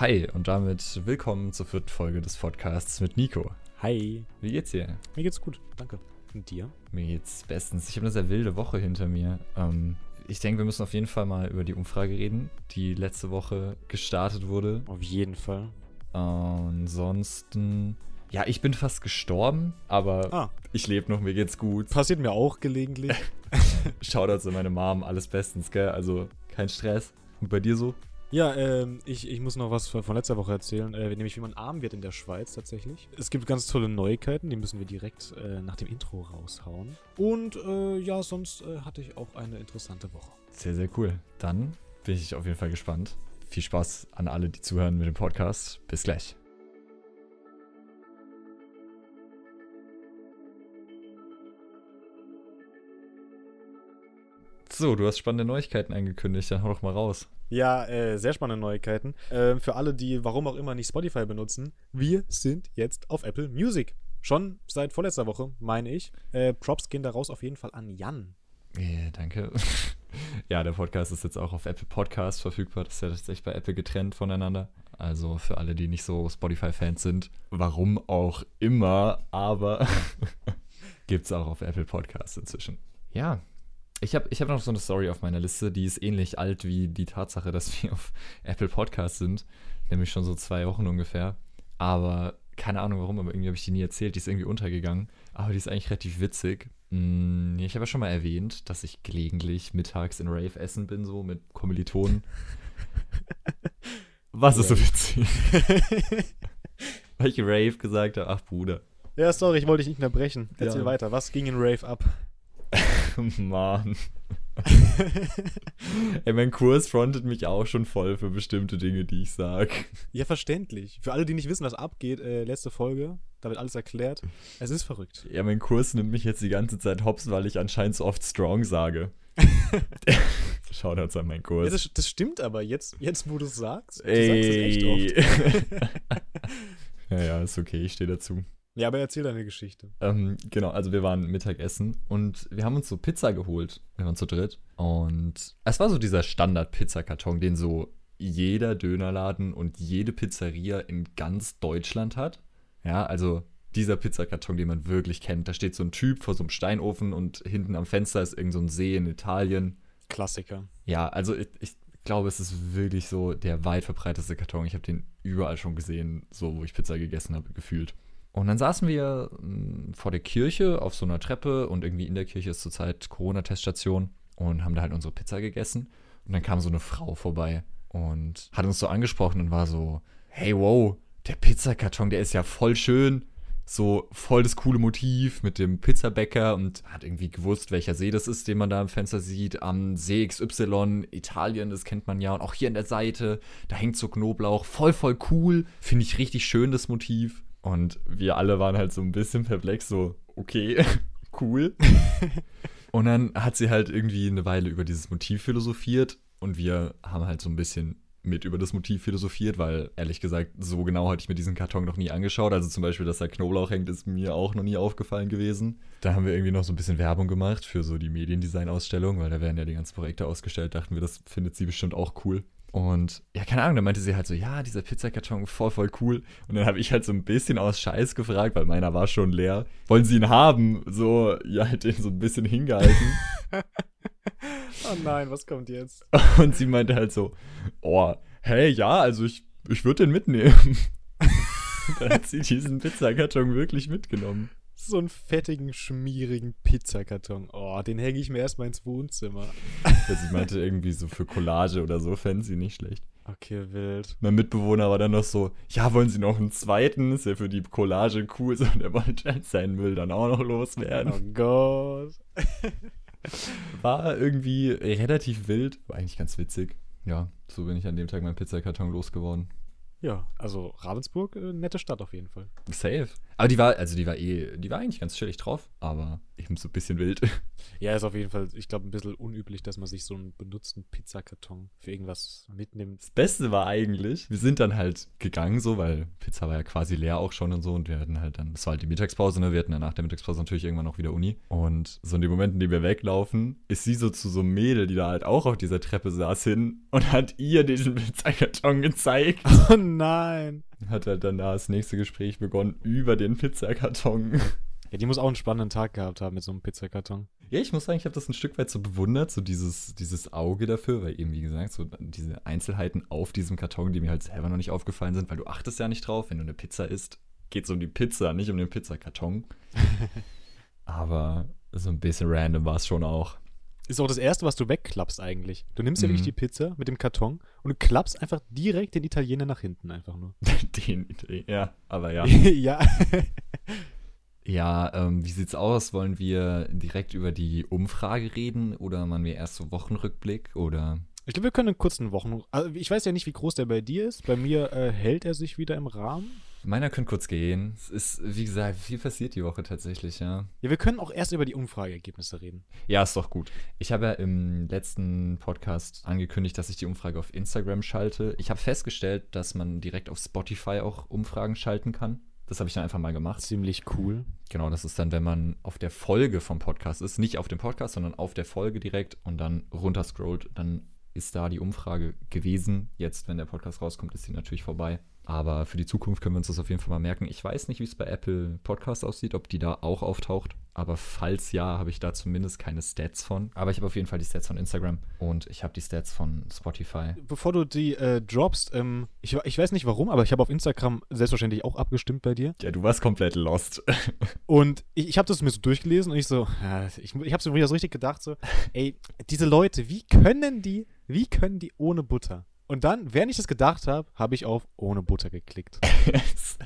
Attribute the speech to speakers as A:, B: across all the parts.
A: Hi und damit willkommen zur vierten Folge des Podcasts mit Nico.
B: Hi.
A: Wie geht's dir?
B: Mir geht's gut, danke. Und dir?
A: Mir geht's bestens. Ich habe eine sehr wilde Woche hinter mir. Ähm, ich denke, wir müssen auf jeden Fall mal über die Umfrage reden, die letzte Woche gestartet wurde.
B: Auf jeden Fall.
A: ansonsten, ja, ich bin fast gestorben, aber
B: Ah,
A: ich lebe noch, mir geht's gut.
B: passiert mir auch gelegentlich.
A: Shoutouts an meine Mom, alles bestens, gell? Also kein Stress. Und bei dir so?
B: Ja, ähm, ich, ich muss noch was von letzter Woche erzählen, äh, nämlich wie man arm wird in der Schweiz tatsächlich. Es gibt ganz tolle Neuigkeiten, die müssen wir direkt äh, nach dem Intro raushauen. Und äh, ja, sonst äh, hatte ich auch eine interessante Woche.
A: Sehr, sehr cool. Dann bin ich auf jeden Fall gespannt. Viel Spaß an alle, die zuhören mit dem Podcast. Bis gleich. So, du hast spannende Neuigkeiten angekündigt, dann hau doch mal raus.
B: Ja, äh, sehr spannende Neuigkeiten. Ähm, für alle, die warum auch immer nicht Spotify benutzen, wir sind jetzt auf Apple Music. Schon seit vorletzter Woche, meine ich. Äh, Props gehen daraus auf jeden Fall an Jan.
A: Yeah, danke. ja, der Podcast ist jetzt auch auf Apple Podcast verfügbar. Das ist ja tatsächlich bei Apple getrennt voneinander. Also für alle, die nicht so Spotify-Fans sind, warum auch immer, aber gibt es auch auf Apple Podcasts inzwischen. Ja, ich habe ich hab noch so eine Story auf meiner Liste, die ist ähnlich alt wie die Tatsache, dass wir auf Apple Podcasts sind. Nämlich schon so zwei Wochen ungefähr. Aber keine Ahnung warum, aber irgendwie habe ich die nie erzählt. Die ist irgendwie untergegangen. Aber die ist eigentlich relativ witzig. Mm, Ich habe ja schon mal erwähnt, dass ich gelegentlich mittags in Rave essen bin, so mit Kommilitonen. Was ist so witzig? Weil ich Rave gesagt habe, ach Bruder.
B: Ja, sorry, ich wollte dich nicht unterbrechen. Erzähl
A: Ja.
B: weiter. Was ging in Rave ab?
A: Mann. Ey, mein Kurs frontet mich auch schon voll für bestimmte Dinge, die ich sag.
B: ja, verständlich. Für alle, die nicht wissen, was abgeht, äh, letzte Folge, da wird alles erklärt. Es ist verrückt.
A: Ja, mein Kurs nimmt mich jetzt die ganze Zeit hops, weil ich anscheinend so oft strong sage. Shoutouts an meinen
B: Ja,
A: Kurs.
B: das, das stimmt aber. Jetzt, jetzt wo du es sagst, du sagst es echt oft.
A: ja, ja, ist okay, ich stehe dazu.
B: Ja, aber erzähl deine Geschichte.
A: Ähm, genau, also wir waren Mittagessen und wir haben uns so Pizza geholt. Wir waren zu dritt. Und es war so dieser Standard-Pizzakarton, den so jeder Dönerladen und jede Pizzeria in ganz Deutschland hat. Ja, also dieser Pizzakarton, den man wirklich kennt. Da steht so ein Typ vor so einem Steinofen und hinten am Fenster ist irgend so ein See in Italien.
B: Klassiker.
A: Ja, also ich, ich glaube, es ist wirklich so der weit verbreiteste Karton. Ich habe den überall schon gesehen, so wo ich Pizza gegessen habe, gefühlt. Und dann saßen wir mh, vor der Kirche auf so einer Treppe und irgendwie in der Kirche ist zurzeit Corona-Teststation und haben da halt unsere Pizza gegessen. Und dann kam so eine Frau vorbei und hat uns so angesprochen und war so, hey, wow, der Pizzakarton, der ist ja voll schön. So voll das coole Motiv mit dem Pizzabäcker und hat irgendwie gewusst, welcher See das ist, den man da im Fenster sieht. Am See XY, Italien, das kennt man ja. Und auch hier an der Seite, da hängt so Knoblauch. Voll, voll cool. Finde ich richtig schön, das Motiv. Und wir alle waren halt so ein bisschen perplex, so, okay, cool. und dann hat sie halt irgendwie eine Weile über dieses Motiv philosophiert und wir haben halt so ein bisschen mit über das Motiv philosophiert, weil ehrlich gesagt, so genau hatte ich mir diesen Karton noch nie angeschaut. Also zum Beispiel, dass da Knoblauch hängt, ist mir auch noch nie aufgefallen gewesen. Da haben wir irgendwie noch so ein bisschen Werbung gemacht für so die Mediendesign-Ausstellung, weil da werden ja die ganzen Projekte ausgestellt. Dachten wir, das findet sie bestimmt auch cool. Und ja, keine Ahnung, dann meinte sie halt so, ja, dieser Pizzakarton, voll, voll cool. Und dann habe ich halt so ein bisschen aus Scheiß gefragt, weil meiner war schon leer. Wollen Sie ihn haben? So, ja, halt den so ein bisschen hingehalten.
B: Oh nein, was kommt jetzt?
A: Und sie meinte halt so, oh, hey, ja, also ich, ich würde den mitnehmen. Dann hat sie diesen Pizzakarton wirklich mitgenommen.
B: So einen fettigen, schmierigen Pizzakarton. Oh, den hänge ich mir erstmal ins Wohnzimmer.
A: Also ich meinte irgendwie so für Collage oder so, fänden sie nicht schlecht.
B: Okay, wild.
A: Mein Mitbewohner war dann noch so, ja, wollen Sie noch einen zweiten? Ist ja für die Collage cool. So, und er wollte halt seinen Müll dann auch noch loswerden.
B: Oh Gott.
A: War irgendwie relativ wild, war eigentlich ganz witzig. Ja, so bin ich an dem Tag meinen Pizzakarton losgeworden.
B: Ja, also Ravensburg, äh, nette Stadt auf jeden Fall.
A: Safe. Aber die war, also die war eh, die war eigentlich ganz chillig drauf, aber eben so ein bisschen wild.
B: Ja, ist auf jeden Fall, ich glaube, ein bisschen unüblich, dass man sich so einen benutzten Pizzakarton für irgendwas mitnimmt.
A: Das Beste war eigentlich, wir sind dann halt gegangen so, weil Pizza war ja quasi leer auch schon und so und wir hatten halt dann, das war halt die Mittagspause, ne, wir hatten dann nach der Mittagspause natürlich irgendwann noch wieder Uni und so in dem Moment, in dem wir weglaufen, ist sie so zu so einem Mädel, die da halt auch auf dieser Treppe saß, hin und hat ihr diesen Pizzakarton gezeigt.
B: Oh nein.
A: Hat halt dann da das nächste Gespräch begonnen über den Pizzakarton.
B: Ja, die muss auch einen spannenden Tag gehabt haben mit so einem Pizzakarton.
A: Ja, ich muss sagen, ich habe das ein Stück weit so bewundert, so dieses, dieses Auge dafür, weil eben, wie gesagt, so diese Einzelheiten auf diesem Karton, die mir halt selber noch nicht aufgefallen sind, weil du achtest ja nicht drauf, wenn du eine Pizza isst, geht es um die Pizza, nicht um den Pizzakarton. Aber so ein bisschen random war es schon auch.
B: Ist auch das Erste, was du wegklappst eigentlich. Du nimmst ja
A: Mhm.
B: wirklich die Pizza mit dem Karton und du klappst einfach direkt den Italiener nach hinten einfach nur.
A: den, ja, aber ja.
B: ja.
A: Ja, ähm, wie sieht's aus? Wollen wir direkt über die Umfrage reden oder machen wir erst so Wochenrückblick oder?
B: Ich glaube, wir können einen kurzen Wochen. Also ich weiß ja nicht, wie groß der bei dir ist. Bei mir äh, hält er sich wieder im Rahmen.
A: Meiner könnte kurz gehen. Es ist, wie gesagt, viel passiert die Woche tatsächlich, ja.
B: Ja, wir können auch erst über die Umfrageergebnisse reden.
A: Ja, ist doch gut. Ich habe ja im letzten Podcast angekündigt, dass ich die Umfrage auf Instagram schalte. Ich habe festgestellt, dass man direkt auf Spotify auch Umfragen schalten kann. Das habe ich dann einfach mal gemacht.
B: Ziemlich cool.
A: Genau, das ist dann, wenn man auf der Folge vom Podcast ist, nicht auf dem Podcast, sondern auf der Folge direkt und dann runterscrollt, dann ist da die Umfrage gewesen. Jetzt, wenn der Podcast rauskommt, ist sie natürlich vorbei. Aber für die Zukunft können wir uns das auf jeden Fall mal merken. Ich weiß nicht, wie es bei Apple Podcast aussieht, ob die da auch auftaucht. Aber falls ja, habe ich da zumindest keine Stats von. Aber ich habe auf jeden Fall die Stats von Instagram und ich habe die Stats von Spotify.
B: Bevor du die äh, droppst, ähm, ich, ich weiß nicht warum, aber ich habe auf Instagram selbstverständlich auch abgestimmt bei dir.
A: Ja, du warst komplett lost.
B: Und ich, ich habe das mir so durchgelesen und ich so, ja, ich, ich habe so wieder so richtig gedacht, so, ey, diese Leute, wie können die, wie können die ohne Butter? Und dann, während ich das gedacht habe, habe ich auf ohne Butter geklickt.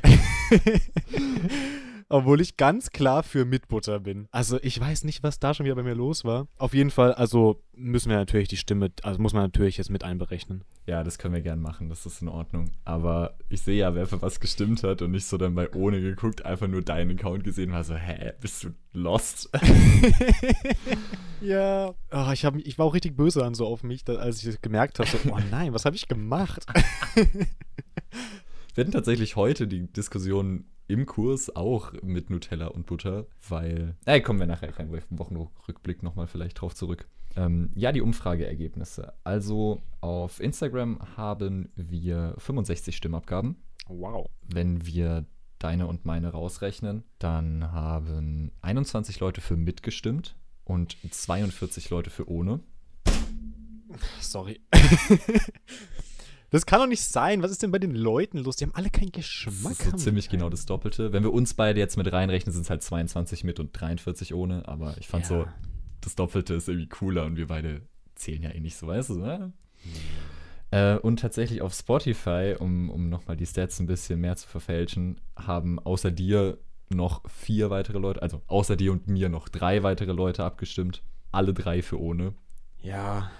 B: Obwohl ich ganz klar für mit Butter bin. Also ich weiß nicht, was da schon wieder bei mir los war. Auf jeden Fall, also müssen wir natürlich die Stimme, also muss man natürlich jetzt mit einberechnen.
A: Ja, das können wir gern machen, das ist in Ordnung. Aber ich sehe ja, wer für was gestimmt hat und nicht so dann bei ohne geguckt, einfach nur deinen Account gesehen war so, hä, bist du lost?
B: Ja. Oh, ich, hab, ich war auch richtig böse an so auf mich, als ich gemerkt habe, so, oh nein, was habe ich gemacht?
A: Wir hatten tatsächlich heute die Diskussion im Kurs auch mit Nutella und Butter, weil, äh, kommen wir nachher kein Wochenrückblick nochmal vielleicht drauf zurück. Ähm, ja, die Umfrageergebnisse. Also auf Instagram haben wir 65 Stimmabgaben.
B: Wow.
A: Wenn wir deine und meine rausrechnen, dann haben 21 Leute für mitgestimmt und 42 Leute für ohne.
B: Sorry. das kann doch nicht sein. Was ist denn bei den Leuten los? Die haben alle keinen Geschmack.
A: Das ist so ziemlich genau das Doppelte. Wenn wir uns beide jetzt mit reinrechnen, sind es halt 22 mit und 43 ohne. Aber ich fand
B: Ja.
A: so, das Doppelte ist irgendwie cooler und wir beide zählen ja eh nicht so, weißt du, ne? Äh, und tatsächlich auf Spotify, um, um nochmal die Stats ein bisschen mehr zu verfälschen, haben außer dir noch vier weitere Leute, also außer dir und mir noch drei weitere Leute abgestimmt. Alle drei für ohne.
B: Ja,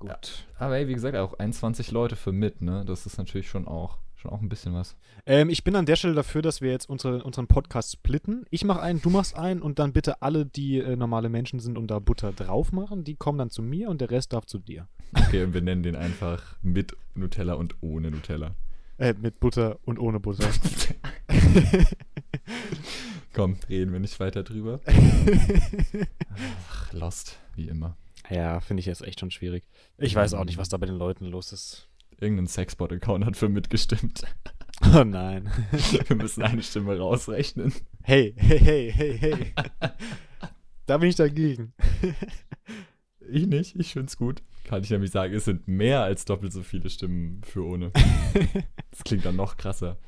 B: gut.
A: Aber ey, wie gesagt, auch 21 Leute für mit, ne? Das ist natürlich schon auch, schon auch ein bisschen was.
B: Ähm, ich bin an der Stelle dafür, dass wir jetzt unsere, unseren Podcast splitten. Ich mache einen, du machst einen und dann bitte alle, die äh, normale Menschen sind und da Butter drauf machen, die kommen dann zu mir und der Rest darf zu dir.
A: Okay, und wir nennen den einfach mit Nutella und ohne Nutella.
B: Äh, mit Butter und ohne Butter.
A: Komm, reden wir nicht weiter drüber. Ach, Lost, wie immer.
B: Ja, finde ich jetzt echt schon schwierig. Ich weiß auch nicht, was da bei den Leuten los ist.
A: Irgendein Sexbot-Account hat für mitgestimmt.
B: Oh nein.
A: Wir müssen eine Stimme rausrechnen.
B: Hey, hey, hey, hey, hey. da bin ich dagegen.
A: Ich nicht, ich find's gut. Kann ich nämlich sagen, es sind mehr als doppelt so viele Stimmen für ohne. Das klingt dann noch krasser.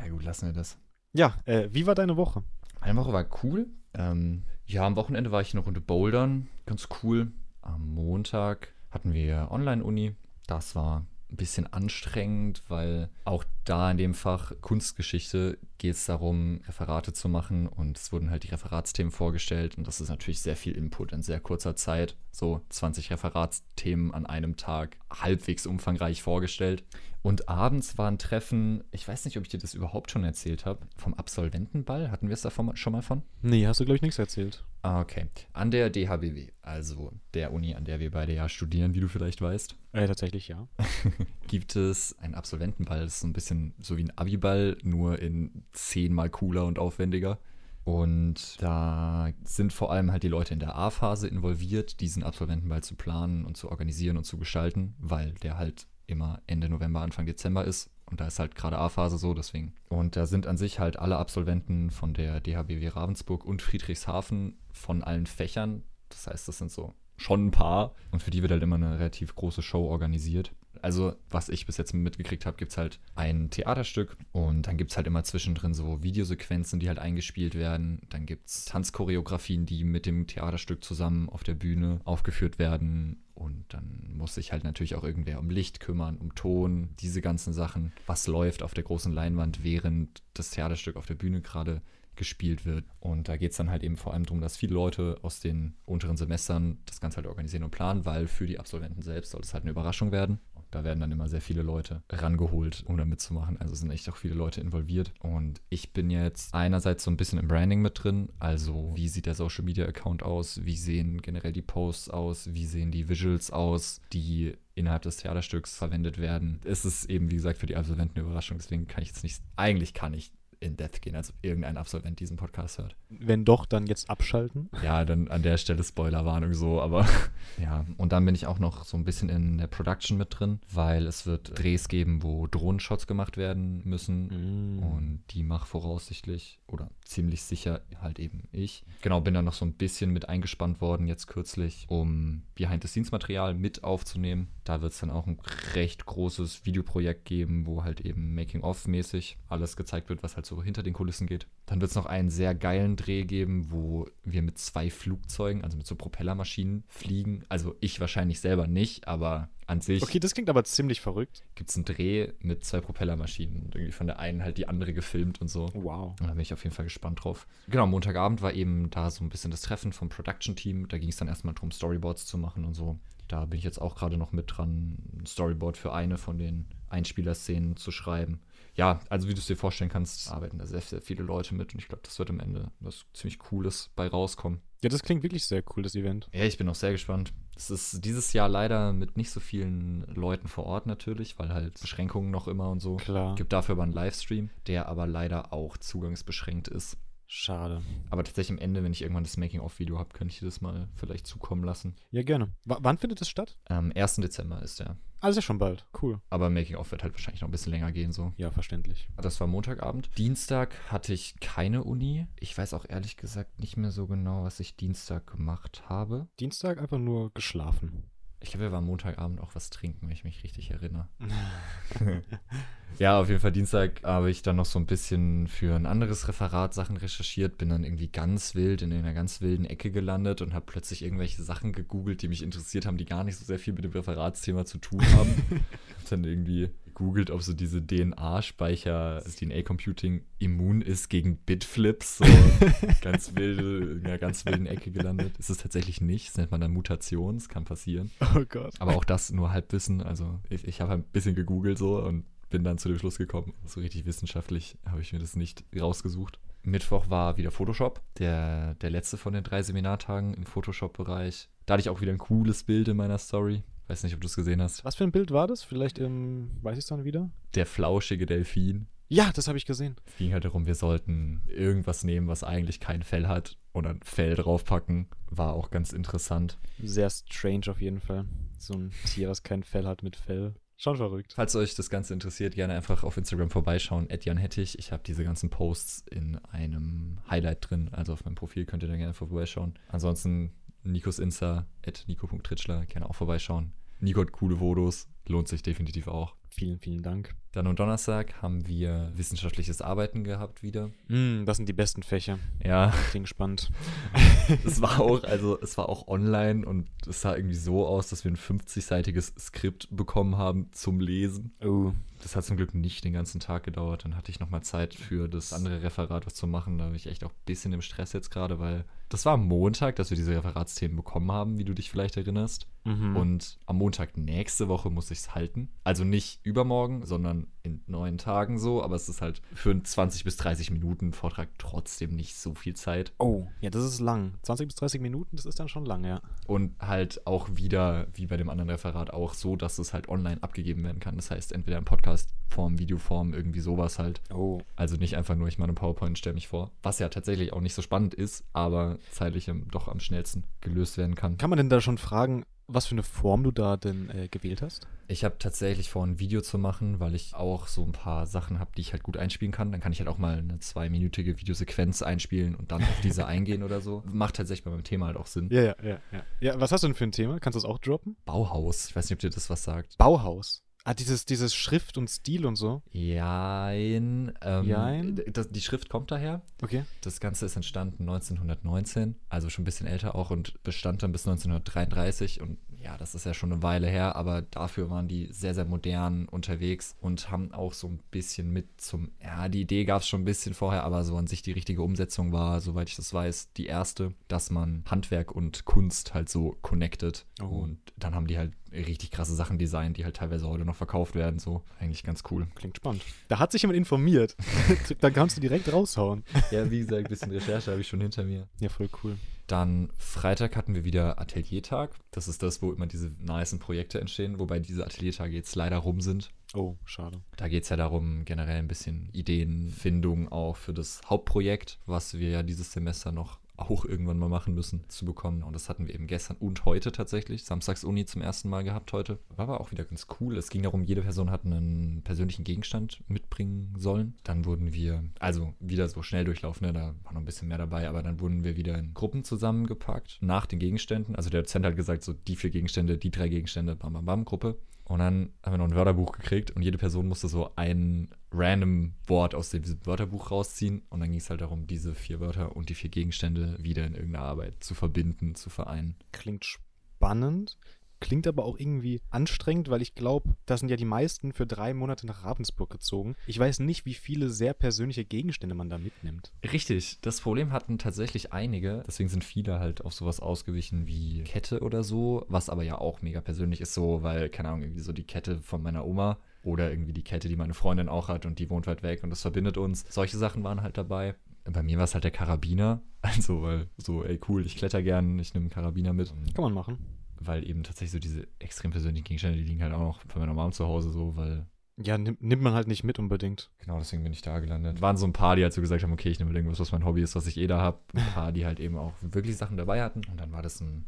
A: Ja, gut, lassen wir das.
B: Ja, äh, wie war deine Woche?
A: Eine Woche war cool. Ähm, ja, am Wochenende war ich eine Runde bouldern. Ganz cool. Am Montag hatten wir Online-Uni. Das war ein bisschen anstrengend, weil auch da in dem Fach Kunstgeschichte geht es darum, Referate zu machen und es wurden halt die Referatsthemen vorgestellt und das ist natürlich sehr viel Input in sehr kurzer Zeit. So 20 Referatsthemen an einem Tag, halbwegs umfangreich vorgestellt. Und abends war ein Treffen, ich weiß nicht, ob ich dir das überhaupt schon erzählt habe, vom Absolventenball. Hatten wir es davon schon mal von?
B: Nee, hast du, glaube ich, nichts erzählt.
A: Ah, okay. An der DHBW, also der Uni, an der wir beide ja studieren, wie du vielleicht weißt.
B: Äh, tatsächlich, ja.
A: gibt es einen Absolventenball. Das ist so ein bisschen so wie ein Abiball, nur in zehnmal cooler und aufwendiger. Und da sind vor allem halt die Leute in der A-Phase involviert, diesen Absolventenball zu planen und zu organisieren und zu gestalten, weil der halt immer Ende November, Anfang Dezember ist. Und da ist halt gerade A-Phase so, deswegen. Und da sind an sich halt alle Absolventen von der DHBW Ravensburg und Friedrichshafen von allen Fächern. Das heißt, das sind so schon ein paar. Und für die wird halt immer eine relativ große Show organisiert. Also, was ich bis jetzt mitgekriegt habe, gibt es halt ein Theaterstück und dann gibt es halt immer zwischendrin so Videosequenzen, die halt eingespielt werden. Dann gibt es Tanzchoreografien, die mit dem Theaterstück zusammen auf der Bühne aufgeführt werden. Und dann muss sich halt natürlich auch irgendwer um Licht kümmern, um Ton, diese ganzen Sachen. Was läuft auf der großen Leinwand, während das Theaterstück auf der Bühne gerade gespielt wird. Und da geht es dann halt eben vor allem darum, dass viele Leute aus den unteren Semestern das Ganze halt organisieren und planen, weil für die Absolventen selbst soll es halt eine Überraschung werden. Da werden dann immer sehr viele Leute rangeholt, um da mitzumachen. Also sind echt auch viele Leute involviert. Und ich bin jetzt einerseits so ein bisschen im Branding mit drin. Also wie sieht der Social Media Account aus? Wie sehen generell die Posts aus? Wie sehen die Visuals aus, die innerhalb des Theaterstücks verwendet werden? Es ist eben, wie gesagt, für die Absolventen eine Überraschung. Deswegen kann ich jetzt nicht, eigentlich kann ich in Death gehen, als ob irgendein Absolvent diesen Podcast hört.
B: Wenn doch, dann jetzt abschalten.
A: Ja, dann an der Stelle Spoilerwarnung so, aber ja. Und dann bin ich auch noch so ein bisschen in der Production mit drin, weil es wird Drehs geben, wo Drohnenshots gemacht werden müssen. Mm. Und die mache voraussichtlich oder ziemlich sicher halt eben ich. Genau, bin dann noch so ein bisschen mit eingespannt worden jetzt kürzlich, um Behind-the-Scenes-Material mit aufzunehmen. Da wird es dann auch ein recht großes Videoprojekt geben, wo halt eben Making-of-mäßig alles gezeigt wird, was halt so hinter den Kulissen geht. Dann wird es noch einen sehr geilen Dreh geben, wo wir mit zwei Flugzeugen, also mit so Propellermaschinen, fliegen. Also ich wahrscheinlich selber nicht, aber an sich.
B: Okay, das klingt aber ziemlich verrückt.
A: Gibt es einen Dreh mit zwei Propellermaschinen irgendwie von der einen halt die andere gefilmt und so.
B: Wow.
A: Und da bin ich auf jeden Fall gespannt drauf. Genau, Montagabend war eben da so ein bisschen das Treffen vom Production-Team. Da ging es dann erstmal darum, Storyboards zu machen und so. Da bin ich jetzt auch gerade noch mit dran, ein Storyboard für eine von den Einspielerszenen zu schreiben. Ja, also wie du es dir vorstellen kannst, arbeiten da sehr, sehr viele Leute mit und ich glaube, das wird am Ende was ziemlich Cooles bei rauskommen.
B: Ja, das klingt wirklich sehr cool, das Event.
A: Ja, ich bin auch sehr gespannt. Es ist dieses Jahr leider mit nicht so vielen Leuten vor Ort natürlich, weil halt Beschränkungen noch immer und so.
B: Klar.
A: Gibt dafür aber einen Livestream, der aber leider auch zugangsbeschränkt ist.
B: Schade.
A: Aber tatsächlich am Ende, wenn ich irgendwann das Making-of-Video habe, könnte ich dir das mal vielleicht zukommen lassen.
B: Ja, gerne. W wann findet das statt?
A: Am 1. Dezember ist der.
B: Also schon bald. Cool.
A: Aber Making-of wird halt wahrscheinlich noch ein bisschen länger gehen, so.
B: Ja, verständlich.
A: Das war Montagabend. Dienstag hatte ich keine Uni. Ich weiß auch ehrlich gesagt nicht mehr so genau, was ich Dienstag gemacht habe.
B: Dienstag einfach nur geschlafen.
A: Ich glaube, wir waren Montagabend auch was trinken, wenn ich mich richtig erinnere. ja, auf jeden Fall Dienstag habe ich dann noch so ein bisschen für ein anderes Referat Sachen recherchiert, bin dann irgendwie ganz wild in einer ganz wilden Ecke gelandet und habe plötzlich irgendwelche Sachen gegoogelt, die mich interessiert haben, die gar nicht so sehr viel mit dem Referatsthema zu tun haben. hab dann irgendwie gegoogelt, ob so diese DNA-Speicher, das DNA-Computing immun ist gegen Bitflips. So ganz wilde, in einer ganz wilden Ecke gelandet. Ist es tatsächlich nicht. Das nennt man dann Mutation. Das kann passieren.
B: Oh Gott.
A: Aber auch das nur Halbwissen. Also ich, ich habe ein bisschen gegoogelt so und bin dann zu dem Schluss gekommen. So richtig wissenschaftlich habe ich mir das nicht rausgesucht. Mittwoch war wieder Photoshop, der, der letzte von den drei Seminartagen im Photoshop-Bereich. Da hatte ich auch wieder ein cooles Bild in meiner Story. Weiß nicht, ob du es gesehen hast.
B: Was für ein Bild war das? Vielleicht im, weiß ich es dann wieder?
A: Der flauschige Delfin.
B: Ja, das habe ich gesehen.
A: Es ging halt darum, wir sollten irgendwas nehmen, was eigentlich kein Fell hat und dann Fell draufpacken. War auch ganz interessant.
B: Sehr strange auf jeden Fall. So ein Tier, was kein Fell hat mit Fell. Schon verrückt.
A: Falls euch das Ganze interessiert, gerne einfach auf Instagram vorbeischauen. Jan Hettich. Ich habe diese ganzen Posts in einem Highlight drin. Also auf meinem Profil könnt ihr da gerne vorbeischauen. Ansonsten Nikos Insta, at nico.tritschler, gerne auch vorbeischauen. Nico hat coole Fotos, lohnt sich definitiv auch.
B: Vielen, vielen Dank.
A: Dann am Donnerstag haben wir wissenschaftliches Arbeiten gehabt wieder.
B: Mm, das sind die besten Fächer.
A: Ja,
B: Klingt spannend.
A: es war auch, also es war auch online und es sah irgendwie so aus, dass wir ein 50-seitiges Skript bekommen haben zum Lesen.
B: Oh.
A: Das hat zum Glück nicht den ganzen Tag gedauert. Dann hatte ich nochmal Zeit für das andere Referat was zu machen. Da bin ich echt auch ein bisschen im Stress jetzt gerade, weil das war am Montag, dass wir diese Referatsthemen bekommen haben, wie du dich vielleicht erinnerst.
B: Mhm.
A: Und am Montag nächste Woche muss ich es halten. Also nicht übermorgen, sondern in neun Tagen so. Aber es ist halt für einen 20 bis 30 Minuten Vortrag trotzdem nicht so viel Zeit.
B: oh, ja, das ist lang. 20 bis 30 Minuten, das ist dann schon lang, ja.
A: Und halt auch wieder, wie bei dem anderen Referat, auch so, dass es halt online abgegeben werden kann. Das heißt, entweder in Podcast-Form, Videoform, irgendwie sowas halt.
B: Oh.
A: Also nicht einfach nur, ich mache eine PowerPoint und stelle mich vor. Was ja tatsächlich auch nicht so spannend ist, aber zeitlich doch am schnellsten gelöst werden kann.
B: Kann man denn da schon fragen, was für eine Form du da denn äh, gewählt hast?
A: Ich habe tatsächlich vor, ein Video zu machen, weil ich auch so ein paar Sachen habe, die ich halt gut einspielen kann. Dann kann ich halt auch mal eine zweiminütige Videosequenz einspielen und dann auf diese eingehen oder so. Macht tatsächlich bei meinem Thema halt auch Sinn.
B: Ja, ja, ja, ja. Ja, was hast du denn für ein Thema? Kannst du das auch droppen?
A: Bauhaus. Ich weiß nicht, ob dir das was sagt.
B: Bauhaus. Ah, dieses, dieses Schrift und Stil und so.
A: Jein. Ähm,
B: Jein?
A: Das, die Schrift kommt daher.
B: Okay.
A: Das Ganze ist entstanden 1919, also schon ein bisschen älter auch und bestand dann bis 1933 und ja, das ist ja schon eine Weile her, aber dafür waren die sehr, sehr modern unterwegs und haben auch so ein bisschen mit zum, ja, die Idee gab es schon ein bisschen vorher, aber so an sich die richtige Umsetzung war, soweit ich das weiß, die erste, dass man Handwerk und Kunst halt so connected
B: Oh.
A: und dann haben die halt richtig krasse Sachen designt, die halt teilweise heute noch verkauft werden, so eigentlich ganz cool.
B: Klingt spannend. Da hat sich jemand informiert. Dann kannst du direkt raushauen.
A: Ja, wie gesagt, ein bisschen Recherche habe ich schon hinter mir.
B: Ja, voll cool.
A: Dann Freitag hatten wir wieder Ateliertag. Das ist das, wo immer diese nicen Projekte entstehen, wobei diese Ateliertage jetzt leider rum sind.
B: Oh, schade.
A: Da geht es ja darum, generell ein bisschen Ideenfindung auch für das Hauptprojekt, was wir ja dieses Semester noch auch irgendwann mal machen müssen, zu bekommen. Und das hatten wir eben gestern und heute tatsächlich. Samstags-Uni zum ersten Mal gehabt heute. War aber auch wieder ganz cool. Es ging darum, jede Person hat einen persönlichen Gegenstand mitbringen sollen. Dann wurden wir, also wieder so Schnelldurchlauf, ne, da war noch ein bisschen mehr dabei, aber dann wurden wir wieder in Gruppen zusammengepackt nach den Gegenständen. Also der Dozent hat gesagt, so die vier Gegenstände, die drei Gegenstände, bam, bam, bam, Gruppe. Und dann haben wir noch ein Wörterbuch gekriegt und jede Person musste so ein random Wort aus diesem Wörterbuch rausziehen. Und dann ging es halt darum, diese vier Wörter und die vier Gegenstände wieder in irgendeiner Arbeit zu verbinden, zu vereinen.
B: Klingt spannend. Klingt aber auch irgendwie anstrengend, weil ich glaube, da sind ja die meisten für drei Monate nach Ravensburg gezogen. Ich weiß nicht, wie viele sehr persönliche Gegenstände man da mitnimmt.
A: Richtig, das Problem hatten tatsächlich einige. Deswegen sind viele halt auf sowas ausgewichen wie Kette oder so, was aber ja auch mega persönlich ist, so, weil, keine Ahnung, irgendwie so die Kette von meiner Oma oder irgendwie die Kette, die meine Freundin auch hat und die wohnt weit weg und das verbindet uns. Solche Sachen waren halt dabei. Bei mir war es halt der Karabiner. Also, weil so, ey, cool, ich kletter gern, ich nehme einen Karabiner mit.
B: Kann man machen.
A: Weil eben tatsächlich so diese extrem persönlichen Gegenstände, die liegen halt auch noch bei meiner Mom zu Hause so, weil
B: Ja, nimm, nimmt man halt nicht mit unbedingt.
A: Genau, deswegen bin ich da gelandet. Waren so ein paar, die halt so gesagt haben, okay, ich nehme irgendwas, was mein Hobby ist, was ich eh da habe. Ein paar, die halt eben auch wirklich Sachen dabei hatten. Und dann war das eine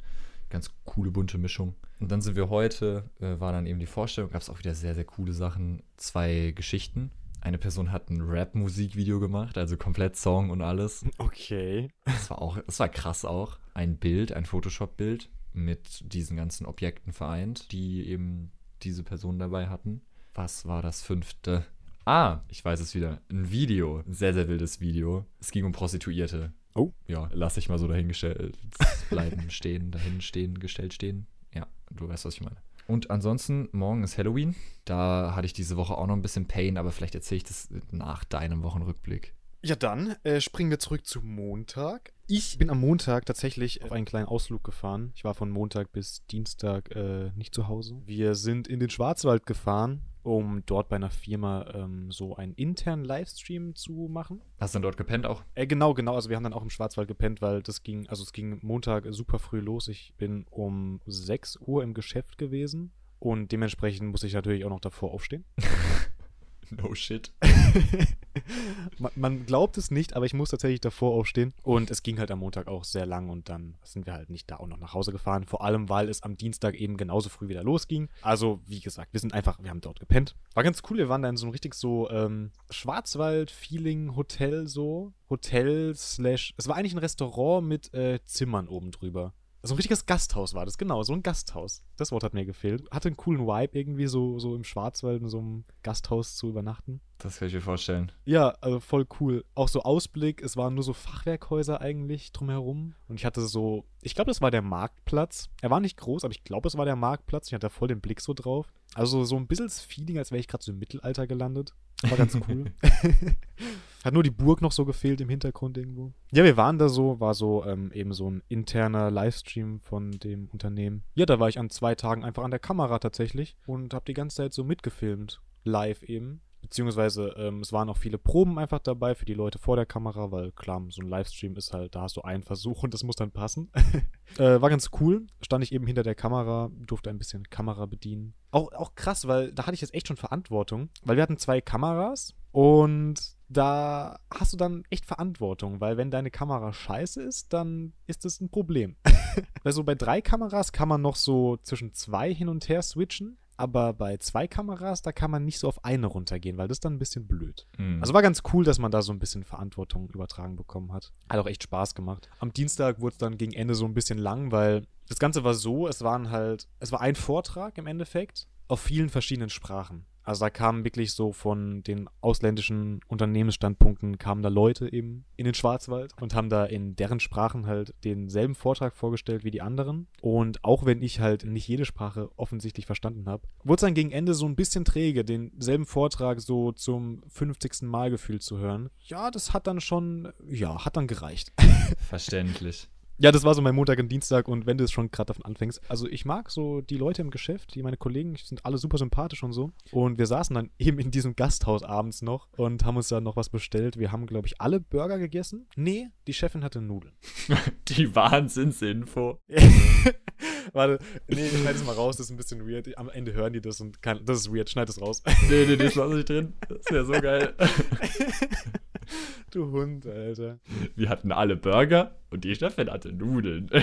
A: ganz coole, bunte Mischung. Und dann sind wir heute, äh, war dann eben die Vorstellung, gab es auch wieder sehr, sehr coole Sachen. Zwei Geschichten. Eine Person hat ein Rap-Musikvideo gemacht, also komplett Song und alles.
B: Okay.
A: Das war auch, das war krass auch. Ein Bild, ein Photoshop-Bild mit diesen ganzen Objekten vereint, die eben diese Person dabei hatten. Was war das fünfte? Ah, ich weiß es wieder. Ein Video. Ein sehr, sehr wildes Video. Es ging um Prostituierte.
B: Oh.
A: Ja, lass ich mal so dahingestellt bleiben, stehen, dahin stehen, gestellt stehen. Ja, du weißt, was ich meine. Und ansonsten, morgen ist Halloween. Da hatte ich diese Woche auch noch ein bisschen Pain, aber vielleicht erzähle ich das nach deinem Wochenrückblick.
B: Ja, dann äh, springen wir zurück zu Montag. Ich bin am Montag tatsächlich auf einen kleinen Ausflug gefahren. Ich war von Montag bis Dienstag äh, nicht zu Hause. Wir sind in den Schwarzwald gefahren, um dort bei einer Firma ähm, so einen internen Livestream zu machen.
A: Hast du dann dort gepennt auch?
B: Äh, genau, genau. Also wir haben dann auch im Schwarzwald gepennt, weil das ging, also es ging Montag super früh los. Ich bin um 6 Uhr im Geschäft gewesen und dementsprechend muss ich natürlich auch noch davor aufstehen.
A: No shit.
B: man, glaubt es nicht, aber ich muss tatsächlich davor aufstehen. Und es ging halt am Montag auch sehr lang und dann sind wir halt nicht da auch noch nach Hause gefahren. Vor allem, weil es am Dienstag eben genauso früh wieder losging. Also, wie gesagt, wir sind einfach, wir haben dort gepennt. War ganz cool, wir waren da in so einem richtig so ähm, Schwarzwald-Feeling-Hotel so. Hotel slash, es war eigentlich ein Restaurant mit äh, Zimmern oben drüber. So ein richtiges Gasthaus war das, genau, so ein Gasthaus. Das Wort hat mir gefehlt. Hatte einen coolen Vibe irgendwie, so, so im Schwarzwald in so einem Gasthaus zu übernachten.
A: Das kann ich mir vorstellen.
B: Ja, also voll cool. Auch so Ausblick, es waren nur so Fachwerkhäuser eigentlich drumherum. Und ich hatte so, ich glaube, das war der Marktplatz. Er war nicht groß, aber ich glaube, es war der Marktplatz. Ich hatte voll den Blick so drauf. Also so ein bisschen das Feeling, als wäre ich gerade so im Mittelalter gelandet. War ganz cool. Hat nur die Burg noch so gefehlt im Hintergrund irgendwo. Ja, wir waren da so, war so ähm, eben so ein interner Livestream von dem Unternehmen. Ja, da war ich an zwei Tagen einfach an der Kamera tatsächlich und habe die ganze Zeit so mitgefilmt. Live eben. Beziehungsweise ähm, es waren auch viele Proben einfach dabei für die Leute vor der Kamera, weil klar, so ein Livestream ist halt, da hast du einen Versuch und das muss dann passen. äh, war ganz cool. Stand ich eben hinter der Kamera, durfte ein bisschen Kamera bedienen. Auch, auch krass, weil da hatte ich jetzt echt schon Verantwortung, weil wir hatten zwei Kameras und da hast du dann echt Verantwortung, weil wenn deine Kamera scheiße ist, dann ist das ein Problem. also bei drei Kameras kann man noch so zwischen zwei hin und her switchen, aber bei zwei Kameras, da kann man nicht so auf eine runtergehen, weil das ist dann ein bisschen blöd.
A: Mhm.
B: Also war ganz cool, dass man da so ein bisschen Verantwortung übertragen bekommen hat. Hat auch echt Spaß gemacht. Am Dienstag wurde es dann gegen Ende so ein bisschen lang, weil das Ganze war so, es waren halt, es war ein Vortrag im Endeffekt auf vielen verschiedenen Sprachen. Also da kamen wirklich so von den ausländischen Unternehmensstandpunkten kamen da Leute eben in den Schwarzwald und haben da in deren Sprachen halt denselben Vortrag vorgestellt wie die anderen. Und auch wenn ich halt nicht jede Sprache offensichtlich verstanden habe, wurde es dann gegen Ende so ein bisschen träge, denselben Vortrag so zum 50. Mal gefühlt zu hören. Ja, das hat dann schon, ja, hat dann gereicht.
A: Verständlich.
B: Ja, das war so mein Montag und Dienstag und wenn du es schon gerade davon anfängst. Also ich mag so die Leute im Geschäft, die meine Kollegen, die sind alle super sympathisch und so. Und wir saßen dann eben in diesem Gasthaus abends noch und haben uns dann noch was bestellt. Wir haben, glaube ich, alle Burger gegessen. Nee, die Chefin hatte Nudeln.
A: Die Wahnsinnsinfo.
B: Warte, nee, schneid es mal raus, das ist ein bisschen weird. Am Ende hören die das und kann, das ist weird, schneid es raus.
A: Nee, nee, das lasse ich drin. Das wäre so geil.
B: du Hund, Alter.
A: Wir hatten alle Burger und die Chefin hatte Nudeln.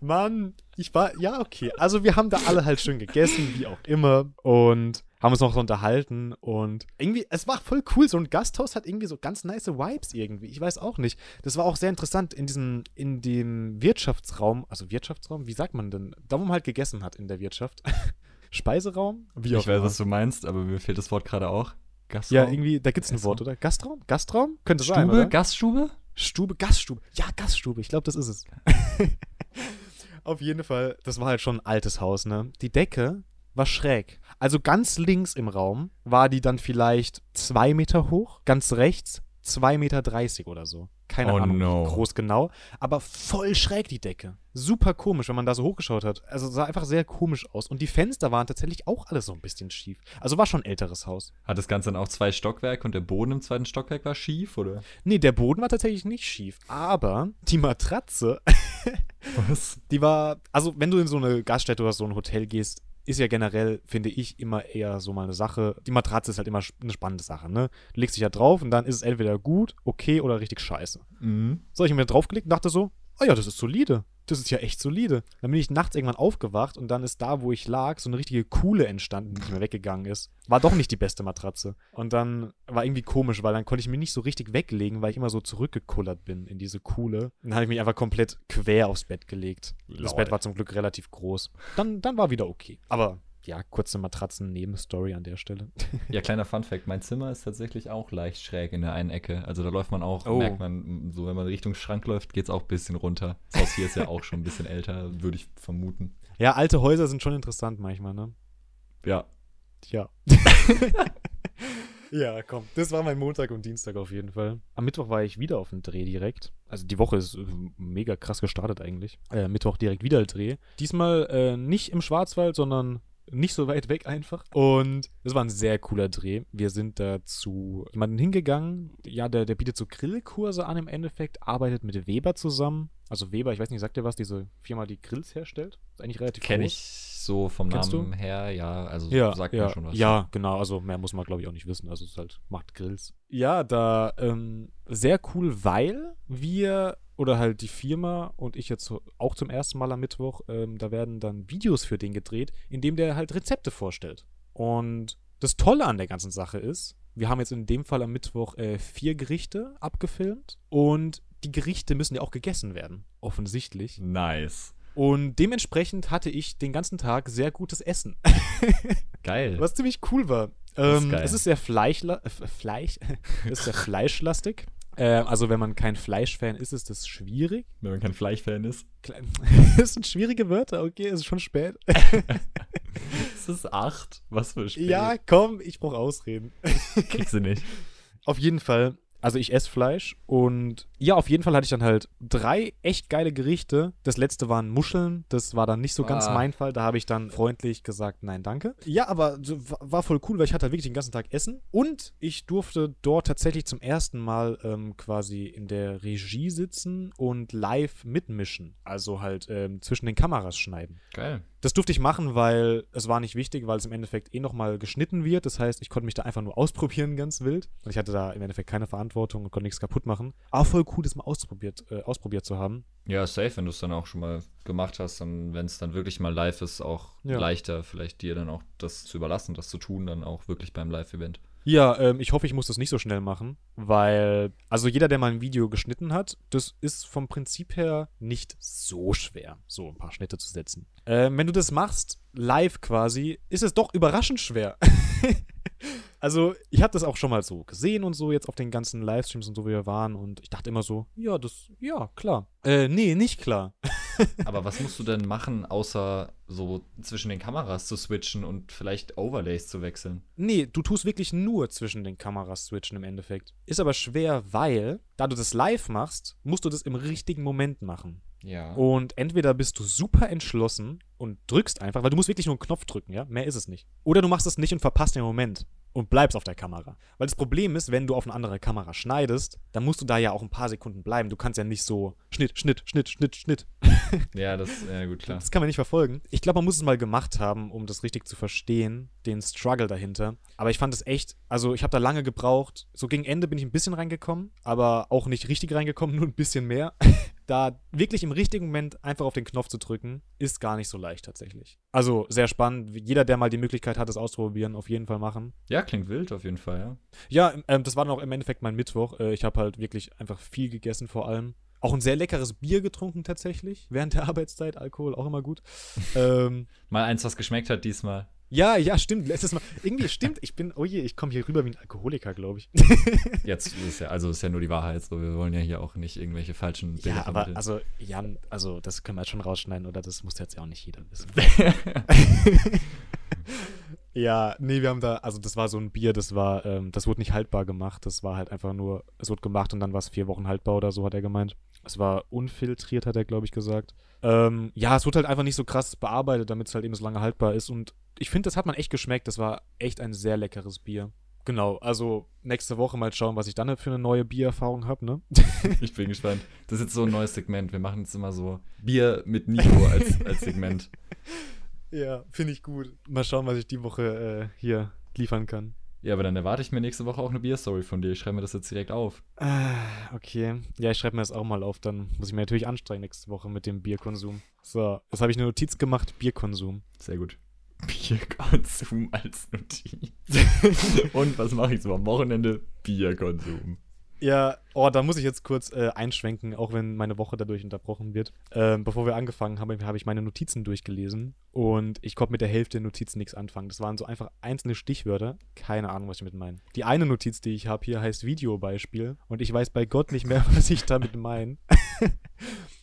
B: Mann, ich war, ja, okay. Also wir haben da alle halt schön gegessen, wie auch immer. Und haben uns noch so unterhalten. Und irgendwie, es war voll cool. So ein Gasthaus hat irgendwie so ganz nice Vibes irgendwie. Ich weiß auch nicht. Das war auch sehr interessant in diesem, in dem Wirtschaftsraum. Also Wirtschaftsraum, wie sagt man denn? Da, wo man halt gegessen hat in der Wirtschaft. Speiseraum? Wie
A: ich weiß, was du meinst, aber mir fehlt das Wort gerade auch.
B: Gastraum? Ja, irgendwie, da gibt es ein Wort, oder? Gastraum? Gastraum? Könnte
A: Stube?
B: sein, oder?
A: Gaststube?
B: Stube, Gaststube. Ja, Gaststube. Ich glaube, das ist es. Auf jeden Fall, das war halt schon ein altes Haus, ne? Die Decke war schräg. Also ganz links im Raum war die dann vielleicht zwei Meter hoch, ganz rechts 2,30 Meter oder so. Keine
A: Oh
B: Ahnung,
A: no.
B: groß genau. Aber voll schräg die Decke. Super komisch, wenn man da so hochgeschaut hat. Also sah einfach sehr komisch aus. Und die Fenster waren tatsächlich auch alle so ein bisschen schief. Also war schon ein älteres Haus.
A: Hat das Ganze dann auch zwei Stockwerke und der Boden im zweiten Stockwerk war schief, oder?
B: Nee, der Boden war tatsächlich nicht schief. Aber die Matratze,
A: Was?
B: die war. Also, wenn du in so eine Gaststätte oder so ein Hotel gehst, ist ja generell, finde ich, immer eher so mal eine Sache. Die Matratze ist halt immer eine spannende Sache, ne? Du legst dich ja drauf und dann ist es entweder gut, okay oder richtig scheiße.
A: Mhm.
B: So, ich hab mir draufgelegt und dachte so, oh ja, das ist solide. Das ist ja echt solide. Dann bin ich nachts irgendwann aufgewacht und dann ist da, wo ich lag, so eine richtige Kuhle entstanden, die nicht mehr weggegangen ist. War doch nicht die beste Matratze. Und dann war irgendwie komisch, weil dann konnte ich mich nicht so richtig weglegen, weil ich immer so zurückgekullert bin in diese Kuhle. Dann habe ich mich einfach komplett quer aufs Bett gelegt. Das. Bett war zum Glück relativ groß. Dann, dann war wieder okay. Aber ja, kurze Matratzen-Nebenstory an der Stelle.
A: Ja, kleiner Funfact: Mein Zimmer ist tatsächlich auch leicht schräg in der einen Ecke. Also da läuft man auch,
B: Oh.
A: merkt man, so wenn man Richtung Schrank läuft, geht es auch ein bisschen runter. Das Haus hier ist ja auch schon ein bisschen älter, würde ich vermuten.
B: Ja, alte Häuser sind schon interessant manchmal, ne?
A: Ja.
B: Tja. ja, komm. Das war mein Montag und Dienstag auf jeden Fall. Am Mittwoch war ich wieder auf dem Dreh direkt. Also die Woche ist äh, mega krass gestartet eigentlich. Äh, Mittwoch direkt wieder Dreh. Diesmal äh, nicht im Schwarzwald, sondern nicht so weit weg einfach. Und es war ein sehr cooler Dreh. Wir sind da zu jemandem hingegangen. Ja, der, der bietet so Grillkurse an im Endeffekt, arbeitet mit Weber zusammen. Also Weber, ich weiß nicht, sagt ihr was, diese Firma, die Grills herstellt? Ist eigentlich relativ
A: Kenne
B: groß.
A: ich so vom
B: Kennst
A: Namen her, ja. Also
B: Ja,
A: sagt
B: ja,
A: mir schon was.
B: Ja, genau. Also mehr muss man, glaube ich, auch nicht wissen. Also es halt, macht Grills. Ja, da ähm, sehr cool, weil wir oder halt die Firma und ich jetzt auch zum ersten Mal am Mittwoch, ähm, da werden dann Videos für den gedreht, in dem der halt Rezepte vorstellt. Und das Tolle an der ganzen Sache ist, wir haben jetzt in dem Fall am Mittwoch äh, vier Gerichte abgefilmt und die Gerichte müssen ja auch gegessen werden. Offensichtlich.
A: Nice.
B: Und dementsprechend hatte ich den ganzen Tag sehr gutes Essen.
A: Geil.
B: Was ziemlich cool war.
A: Das ist
B: Ähm,
A: geil.
B: es ist sehr Fleischla äh, Fleisch, es ist sehr fleischlastig. Äh, also wenn man kein Fleischfan ist, ist das schwierig.
A: Wenn man kein Fleischfan ist.
B: Das sind schwierige Wörter, okay, es ist schon spät.
A: Es ist acht. Was für ein Spiel.
B: Ja, komm, ich brauche Ausreden.
A: Kriegst du nicht.
B: Auf jeden Fall, also ich esse Fleisch und ja, auf jeden Fall hatte ich dann halt drei echt geile Gerichte. Das letzte waren Muscheln, das war dann nicht so ganz
A: Ah.
B: mein Fall. Da habe ich dann freundlich gesagt, nein, danke. Ja, aber war voll cool, weil ich hatte halt wirklich den ganzen Tag Essen und ich durfte dort tatsächlich zum ersten Mal ähm, quasi in der Regie sitzen und live mitmischen. Also halt ähm, zwischen den Kameras schneiden.
A: Geil.
B: Das durfte ich machen, weil es war nicht wichtig, weil es im Endeffekt eh nochmal geschnitten wird. Das heißt, ich konnte mich da einfach nur ausprobieren, ganz wild. Und ich hatte da im Endeffekt keine Verantwortung und konnte nichts kaputt machen. Aber voll cool, das mal ausprobiert, äh, ausprobiert zu haben.
A: Ja, safe, wenn du es dann auch schon mal gemacht hast, dann, wenn es dann wirklich mal live ist, auch
B: Ja.
A: leichter, vielleicht dir dann auch das zu überlassen, das zu tun, dann auch wirklich beim Live-Event.
B: Ja, ähm, ich hoffe, ich muss das nicht so schnell machen, weil, also jeder, der mal ein Video geschnitten hat, das ist vom Prinzip her nicht so schwer, so ein paar Schnitte zu setzen. Ähm, wenn du das machst, live quasi, ist es doch überraschend schwer. also, ich habe das auch schon mal so gesehen und so, jetzt auf den ganzen Livestreams und so, wie wir waren, und ich dachte immer so, ja, das, ja, klar. Äh, nee, nicht klar.
A: Aber was musst du denn machen, außer so zwischen den Kameras zu switchen und vielleicht Overlays zu wechseln?
B: Nee, du tust wirklich nur zwischen den Kameras switchen im Endeffekt. Ist aber schwer, weil, da du das live machst, musst du das im richtigen Moment machen.
A: Ja.
B: Und entweder bist du super entschlossen und drückst einfach, weil du musst wirklich nur einen Knopf drücken, ja? Mehr ist es nicht. Oder du machst es nicht und verpasst den Moment und bleibst auf der Kamera. Weil das Problem ist, wenn du auf eine andere Kamera schneidest, dann musst du da ja auch ein paar Sekunden bleiben. Du kannst ja nicht so Schnitt, Schnitt, Schnitt, Schnitt, Schnitt.
A: Ja, das, ja gut, klar.
B: Das kann man nicht verfolgen. Ich glaube, man muss es mal gemacht haben, um das richtig zu verstehen, den Struggle dahinter. Aber ich fand es echt, also ich habe da lange gebraucht. So gegen Ende bin ich ein bisschen reingekommen, aber auch nicht richtig reingekommen, nur ein bisschen mehr. Da wirklich im richtigen Moment einfach auf den Knopf zu drücken, ist gar nicht so leicht tatsächlich. Also sehr spannend. Jeder, der mal die Möglichkeit hat, das auszuprobieren, auf jeden Fall machen.
A: Ja, klingt wild auf jeden Fall, ja.
B: Ja, ähm, das war dann auch im Endeffekt mein Mittwoch. Äh, ich habe halt wirklich einfach viel gegessen vor allem. Auch ein sehr leckeres Bier getrunken tatsächlich, während der Arbeitszeit. Alkohol auch immer gut. ähm,
A: Mal eins, was geschmeckt hat diesmal.
B: Ja, ja, stimmt. Letztes Mal. Irgendwie stimmt. Ich bin, oh je, ich komme hier rüber wie ein Alkoholiker, glaube ich.
A: Jetzt ist ja, also ist ja nur die Wahrheit, so wir wollen ja hier auch nicht irgendwelche falschen Bilder
B: ja, aber
A: vermitteln.
B: also, Jan, also das können wir jetzt schon rausschneiden, oder? Das muss jetzt ja auch nicht jeder wissen. ja, nee, wir haben da, also das war so ein Bier, das war, ähm, das wurde nicht haltbar gemacht. Das war halt einfach nur, es wurde gemacht und dann war es vier Wochen haltbar oder so, hat er gemeint. Es war unfiltriert, hat er, glaube ich, gesagt. Ähm, ja, es wurde halt einfach nicht so krass bearbeitet, damit es halt eben so lange haltbar ist. Und ich finde, das hat man echt geschmeckt. Das war echt ein sehr leckeres Bier. Genau, also nächste Woche mal schauen, was ich dann für eine neue Biererfahrung habe, ne?
A: ich bin gespannt. Das ist jetzt so ein neues Segment. Wir machen jetzt immer so Bier mit Nico als, als Segment.
B: Ja, finde ich gut. Mal schauen, was ich die Woche äh, hier liefern kann.
A: Ja, aber dann erwarte ich mir nächste Woche auch eine Bierstory von dir. Ich schreibe mir das jetzt direkt auf.
B: Ah, okay. Ja, ich schreibe mir das auch mal auf. Dann muss ich mir natürlich anstrengen nächste Woche mit dem Bierkonsum. So, jetzt habe ich eine Notiz gemacht: Bierkonsum.
A: Sehr gut. Bierkonsum als Notiz. Und was mache ich so am Wochenende? Bierkonsum.
B: Ja, oh, da muss ich jetzt kurz äh, einschwenken, auch wenn meine Woche dadurch unterbrochen wird. Ähm, bevor wir angefangen haben, habe ich meine Notizen durchgelesen und ich konnte mit der Hälfte der Notizen nichts anfangen. Das waren so einfach einzelne Stichwörter. Keine Ahnung, was ich damit meine. Die eine Notiz, die ich habe hier, heißt Videobeispiel und ich weiß bei Gott nicht mehr, was ich damit meine.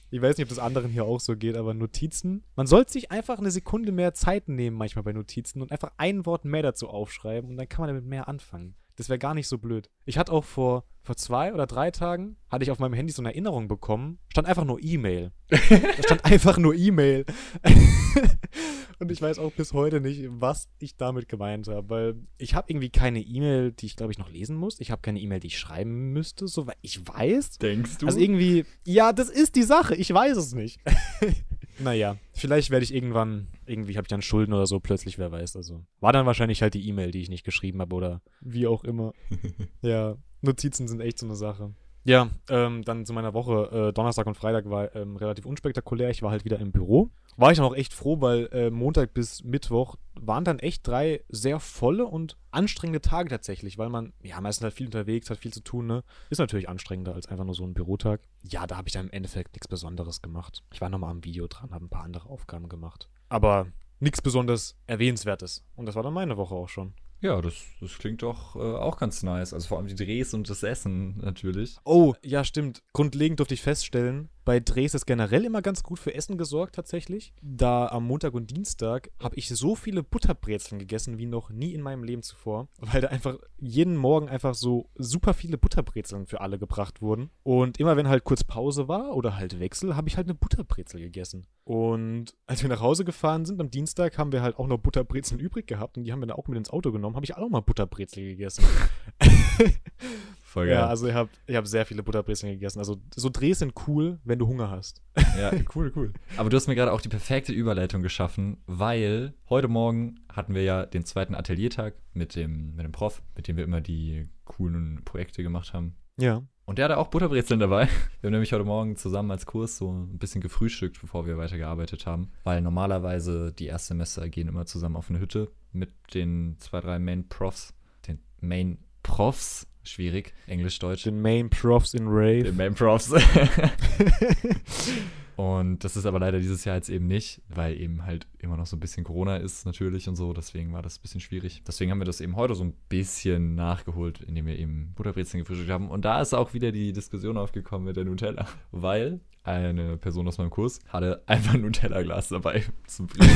B: Ich weiß nicht, ob das anderen hier auch so geht, aber Notizen. Man sollte sich einfach eine Sekunde mehr Zeit nehmen, manchmal bei Notizen, und einfach ein Wort mehr dazu aufschreiben und dann kann man damit mehr anfangen. Das wäre gar nicht so blöd. Ich hatte auch vor, vor zwei oder drei Tagen, hatte ich auf meinem Handy so eine Erinnerung bekommen, stand einfach nur E-Mail. da stand einfach nur E-Mail. und ich weiß auch bis heute nicht, was ich damit gemeint habe, weil ich habe irgendwie keine E-Mail, die ich glaube ich noch lesen muss. Ich habe keine E-Mail, die ich schreiben müsste, soweit ich weiß.
A: Denkst du?
B: Also irgendwie, ja, das ist die Sache. Ich weiß es nicht. naja, vielleicht werde ich irgendwann, irgendwie habe ich dann Schulden oder so, plötzlich, wer weiß. Also war dann wahrscheinlich halt die E-Mail, die ich nicht geschrieben habe oder wie auch immer. ja, Notizen sind echt so eine Sache. Ja, ähm, dann zu meiner Woche. Äh, Donnerstag und Freitag war ähm, relativ unspektakulär. Ich war halt wieder im Büro war ich dann auch echt froh, weil äh, Montag bis Mittwoch waren dann echt drei sehr volle und anstrengende Tage tatsächlich, weil man, ja, meistens halt viel unterwegs, hat viel zu tun, ne? Ist natürlich anstrengender als einfach nur so ein Bürotag. Ja, da habe ich dann im Endeffekt nichts Besonderes gemacht. Ich war nochmal am Video dran, habe ein paar andere Aufgaben gemacht. Aber nichts besonders Erwähnenswertes. Und das war dann meine Woche auch schon.
A: Ja, das, das klingt doch äh, auch ganz nice. Also vor allem die Drehs und das Essen natürlich.
B: Oh, ja, stimmt. Grundlegend durfte ich feststellen, bei Drehs ist generell immer ganz gut für Essen gesorgt tatsächlich. Da am Montag und Dienstag habe ich so viele Butterbrezeln gegessen wie noch nie in meinem Leben zuvor, weil da einfach jeden Morgen einfach so super viele Butterbrezeln für alle gebracht wurden. Und immer wenn halt kurz Pause war oder halt Wechsel, habe ich halt eine Butterbrezel gegessen. Und als wir nach Hause gefahren sind am Dienstag, haben wir halt auch noch Butterbrezeln übrig gehabt und die haben wir dann auch mit ins Auto genommen, habe ich auch mal Butterbrezel gegessen.
A: Voll geil.
B: Ja, also ich habe ich hab sehr viele Butterbrezeln gegessen. Also so Drehs sind cool, wenn du Hunger hast.
A: Ja, cool, cool. Aber du hast mir gerade auch die perfekte Überleitung geschaffen, weil heute Morgen hatten wir ja den zweiten Ateliertag mit dem, mit dem Prof, mit dem wir immer die coolen Projekte gemacht haben.
B: Ja.
A: Und der hatte auch Butterbrezeln dabei. Wir haben nämlich heute Morgen zusammen als Kurs so ein bisschen gefrühstückt, bevor wir weitergearbeitet haben. Weil normalerweise die Erstsemester gehen immer zusammen auf eine Hütte mit den zwei, drei Main Profs. Den Main Schwierig, Englisch-Deutsch.
B: Den Main Profs in Rave.
A: Den Main Profs. und das ist aber leider dieses Jahr jetzt eben nicht, weil eben halt immer noch so ein bisschen Corona ist natürlich und so. Deswegen war das ein bisschen schwierig. Deswegen haben wir das eben heute so ein bisschen nachgeholt, indem wir eben Butterbrezeln gefrühstückt haben. Und da ist auch wieder die Diskussion aufgekommen mit der Nutella. Weil eine Person aus meinem Kurs hatte einfach ein Nutella-Glas dabei zum Trinken.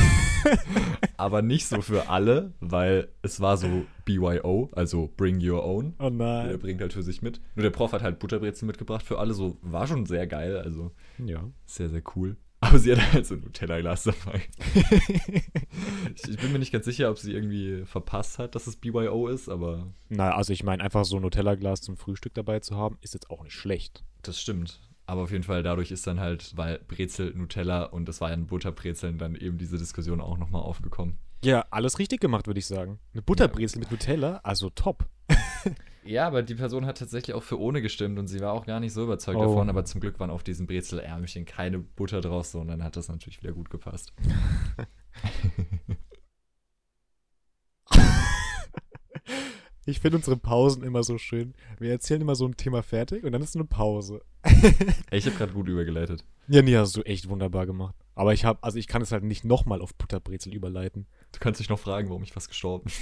A: aber nicht so für alle, weil es war so BYO, also Bring Your Own.
B: Oh
A: Der
B: nein.
A: bringt halt für sich mit. Nur der Prof hat halt Butterbrezel mitgebracht für alle. So war schon sehr geil, also
B: Ja.
A: sehr, sehr cool. Aber sie hatte halt so ein Nutella-Glas dabei. ich, ich bin mir nicht ganz sicher, ob sie irgendwie verpasst hat, dass es BYO ist, aber
B: Na, also ich meine, einfach so ein Nutella-Glas zum Frühstück dabei zu haben, ist jetzt auch nicht schlecht.
A: das stimmt. Aber auf jeden Fall, dadurch ist dann halt, weil Brezel, Nutella und das war ja ein Butterbrezeln, dann eben diese Diskussion auch nochmal aufgekommen.
B: Ja, alles richtig gemacht, würde ich sagen. Eine Butterbrezel mit Nutella, also top.
A: Ja, aber die Person hat tatsächlich auch für ohne gestimmt und sie war auch gar nicht so überzeugt
B: Oh.
A: davon, aber zum Glück waren auf diesem Brezelärmchen keine Butter drauf, so und dann hat das natürlich wieder gut gepasst.
B: Ich finde unsere Pausen immer so schön. Wir erzählen immer so ein Thema fertig und dann ist eine Pause.
A: Ich habe gerade gut übergeleitet.
B: Ja, nee, hast du echt wunderbar gemacht. Aber ich habe, also ich kann es halt nicht nochmal auf Butterbrezel überleiten.
A: Du kannst dich noch fragen, warum ich fast gestorben bin.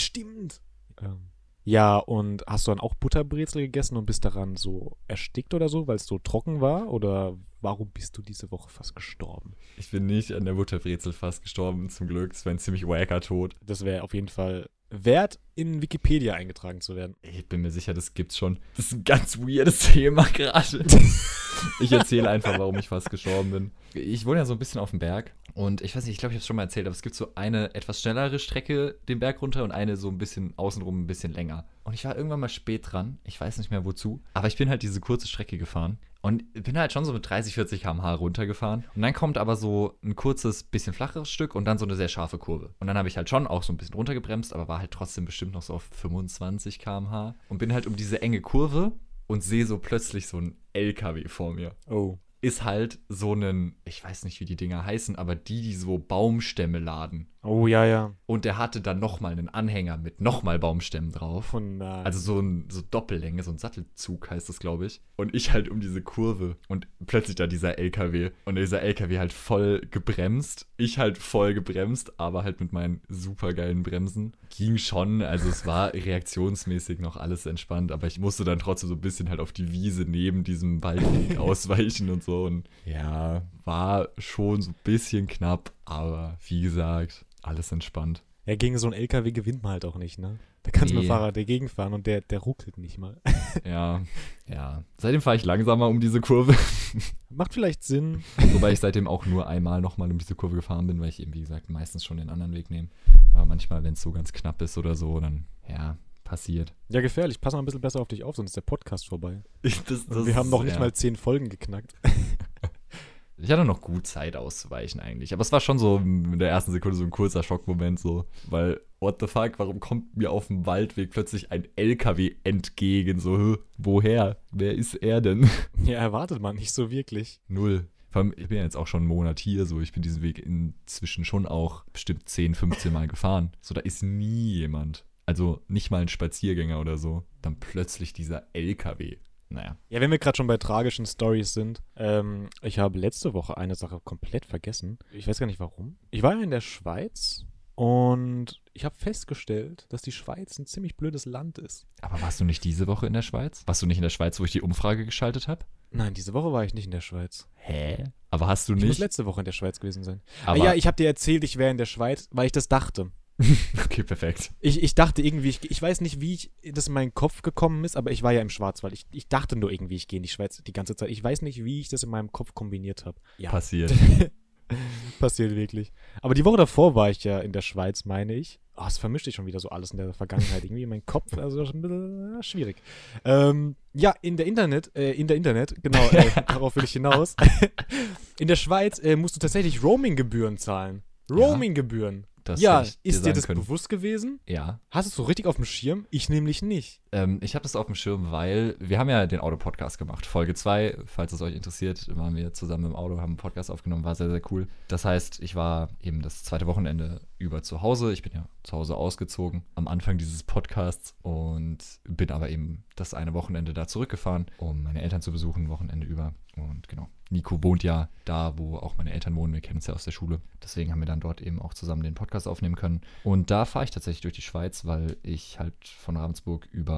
B: Stimmt. Ähm, ja, und hast du dann auch Butterbrezel gegessen und bist daran so erstickt oder so, weil es so trocken war? Oder warum bist du diese Woche fast gestorben?
A: Ich bin nicht an der Butterbrezel fast gestorben, zum Glück. Es war ein ziemlich wacker Tod.
B: Das wäre auf jeden Fall wert, in Wikipedia eingetragen zu werden.
A: Ich bin mir sicher, das gibt's schon. Das ist ein ganz weirdes Thema gerade. ich erzähle einfach, warum ich fast gestorben bin. Ich wohne ja so ein bisschen auf dem Berg und ich weiß nicht, ich glaube, ich habe es schon mal erzählt, aber es gibt so eine etwas schnellere Strecke den Berg runter und eine so ein bisschen außenrum ein bisschen länger. Und ich war irgendwann mal spät dran, ich weiß nicht mehr wozu, aber ich bin halt diese kurze Strecke gefahren und bin halt schon so mit 30, 40 km/h runtergefahren. Und dann kommt aber so ein kurzes, bisschen flacheres Stück und dann so eine sehr scharfe Kurve. Und dann habe ich halt schon auch so ein bisschen runtergebremst, aber war halt trotzdem bestimmt noch so auf 25 km/h und bin halt um diese enge Kurve und sehe so plötzlich so ein LKW vor mir.
B: Oh.
A: Ist halt so ein, ich weiß nicht, wie die Dinger heißen, aber die, die so Baumstämme laden.
B: Oh, ja, ja.
A: Und der hatte dann nochmal einen Anhänger mit nochmal Baumstämmen drauf.
B: Oh nein.
A: Also so ein so Doppellänge, so ein Sattelzug heißt das, glaube ich. Und ich halt um diese Kurve und plötzlich da dieser LKW. Und dieser LKW halt voll gebremst. Ich halt voll gebremst, aber halt mit meinen supergeilen Bremsen. Ging schon, also es war reaktionsmäßig noch alles entspannt, aber ich musste dann trotzdem so ein bisschen halt auf die Wiese neben diesem Waldweg ausweichen und so. Und ja, war schon so ein bisschen knapp, aber wie gesagt, alles entspannt.
B: ja, gegen so einen LKW gewinnt man halt auch nicht, ne? Da kannst du mit
A: Nee.
B: dem Fahrrad dagegen fahren und der, der ruckelt nicht mal.
A: Ja, ja. Seitdem fahre ich langsamer um diese Kurve.
B: Macht vielleicht Sinn.
A: Wobei ich seitdem auch nur einmal nochmal um diese Kurve gefahren bin, weil ich eben, wie gesagt, meistens schon den anderen Weg nehme. Aber manchmal, wenn es so ganz knapp ist oder so, dann, ja, passiert.
B: Ja, gefährlich. Pass mal ein bisschen besser auf dich auf, sonst ist der Podcast vorbei.
A: Das,
B: Und wir haben noch nicht
A: ja.
B: mal zehn Folgen geknackt.
A: Ich hatte noch gut Zeit auszuweichen eigentlich. Aber es war schon so in der ersten Sekunde so ein kurzer Schockmoment so. Weil, what the fuck, warum kommt mir auf dem Waldweg plötzlich ein LKW entgegen? So, woher? Wer ist er denn?
B: Ja, erwartet man nicht so wirklich.
A: Null. Vor allem, ich bin ja jetzt auch schon einen Monat hier, so ich bin diesen Weg inzwischen schon auch bestimmt 10, 15 Mal gefahren. So, da ist nie jemand. Also nicht mal ein Spaziergänger oder so. Dann plötzlich dieser LKW. Naja.
B: Ja, wenn wir gerade schon bei tragischen Stories sind, ähm, ich habe letzte Woche eine Sache komplett vergessen. Ich weiß gar nicht warum. Ich war ja in der Schweiz und ich habe festgestellt, dass die Schweiz ein ziemlich blödes Land ist.
A: Aber warst du nicht diese Woche in der Schweiz? Warst du nicht in der Schweiz, wo ich die Umfrage geschaltet habe?
B: Nein, diese Woche war ich nicht in der Schweiz.
A: Hä? Aber hast du
B: Ich muss
A: nicht.
B: letzte Woche in der Schweiz gewesen sein.
A: Aber,
B: ah, ja, ich habe dir erzählt, ich wäre in der Schweiz, weil ich das dachte.
A: okay, perfekt.
B: Ich, ich dachte irgendwie, ich, ich weiß nicht, wie ich, das in meinen Kopf gekommen ist, aber ich war ja im Schwarzwald. Ich, ich dachte nur irgendwie, ich gehe in die Schweiz die ganze Zeit. Ich weiß nicht, wie ich das in meinem Kopf kombiniert habe. Ja,
A: Passiert.
B: passiert wirklich. Aber die Woche davor war ich ja in der Schweiz, meine ich. Oh, es vermischt sich schon wieder so alles in der Vergangenheit. Irgendwie in meinem Kopf, also schon ein bisschen ja, schwierig. Ähm, ja, in der Internet, äh, in der Internet, genau, äh, darauf will ich hinaus. in der Schweiz äh, musst du tatsächlich Roaming-Gebühren zahlen. Roaming-Gebühren.
A: Das
B: Ja, ist dir das
A: können.
B: bewusst gewesen?
A: Ja.
B: Hast du es so richtig auf dem Schirm? Ich nämlich nicht.
A: Ähm, ich habe das auf dem Schirm, weil wir haben ja den Auto-Podcast gemacht. Folge 2, falls es euch interessiert, waren wir zusammen im Auto, haben einen Podcast aufgenommen, war sehr, sehr cool. Das heißt, ich war eben das zweite Wochenende über zu Hause. Ich bin ja zu Hause ausgezogen am Anfang dieses Podcasts und bin aber eben das eine Wochenende da zurückgefahren, um meine Eltern zu besuchen, Wochenende über. Und genau, Nico wohnt ja da, wo auch meine Eltern wohnen. Wir kennen uns ja aus der Schule. Deswegen haben wir dann dort eben auch zusammen den Podcast aufnehmen können. Und da fahre ich tatsächlich durch die Schweiz, weil ich halt von Ravensburg über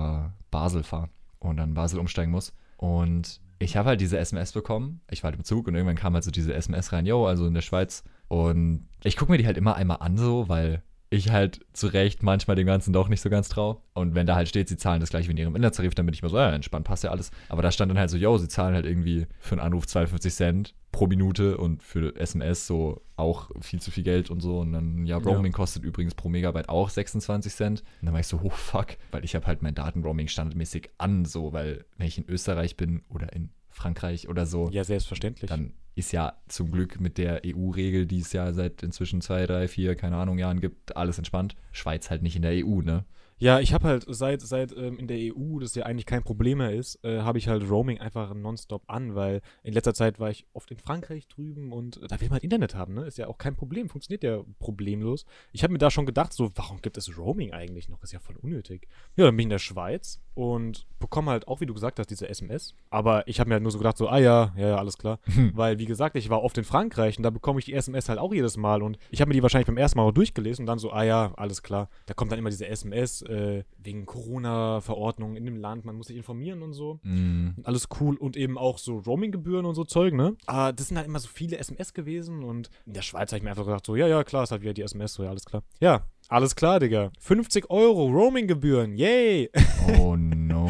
A: Basel fahre und dann Basel umsteigen muss. Und ich habe halt diese SMS bekommen. Ich war halt im Zug und irgendwann kam halt so diese SMS rein, yo, also in der Schweiz. Und ich gucke mir die halt immer einmal an, so, weil ich halt zu Recht manchmal dem Ganzen doch nicht so ganz trau. Und wenn da halt steht, sie zahlen das gleich wie in ihrem Inlandstarif, dann bin ich mal so, ja, entspannt, passt ja alles. Aber da stand dann halt so, yo, sie zahlen halt irgendwie für einen Anruf 52 Cent pro Minute und für SMS so auch viel zu viel Geld und so. Und dann, ja, Roaming kostet übrigens pro Megabyte auch 26 Cent. Und dann war ich so, oh fuck, weil ich habe halt mein Datenroaming standardmäßig an, so, weil wenn ich in Österreich bin oder in Frankreich oder so,
B: Ja, selbstverständlich.
A: dann ist ja zum Glück mit der EU-Regel, die es ja seit inzwischen zwei, drei, vier, keine Ahnung, Jahren gibt, alles entspannt. Schweiz halt nicht in der EU, ne?
B: Ja, ich habe halt seit, seit ähm, in der EU, das ja eigentlich kein Problem mehr ist, äh, habe ich halt Roaming einfach nonstop an, weil in letzter Zeit war ich oft in Frankreich drüben und äh, da will man halt Internet haben, ne? Ist ja auch kein Problem, funktioniert ja problemlos. Ich habe mir da schon gedacht, so, warum gibt es Roaming eigentlich noch? Ist ja voll unnötig. Ja, dann bin ich in der Schweiz und bekomme halt auch, wie du gesagt hast, diese SMS. Aber ich habe mir halt nur so gedacht, so, ah ja, ja, ja, alles klar. Weil, wie gesagt, ich war oft in Frankreich und da bekomme ich die SMS halt auch jedes Mal und ich habe mir die wahrscheinlich beim ersten Mal auch durchgelesen und dann so, ah ja, alles klar. Da kommt dann immer diese SMS äh, wegen Corona-Verordnungen in dem Land, man muss sich informieren und so.
A: Mm,
B: Und alles cool und eben auch so Roaming-Gebühren und so Zeug, ne? Aber das sind halt immer so viele SMS gewesen und in der Schweiz habe ich mir einfach gedacht, so, ja, ja, klar, ist halt wieder die SMS, so, ja, alles klar. Ja, alles klar, Digga. 50 Euro Roaming-Gebühren, yay!
A: oh no.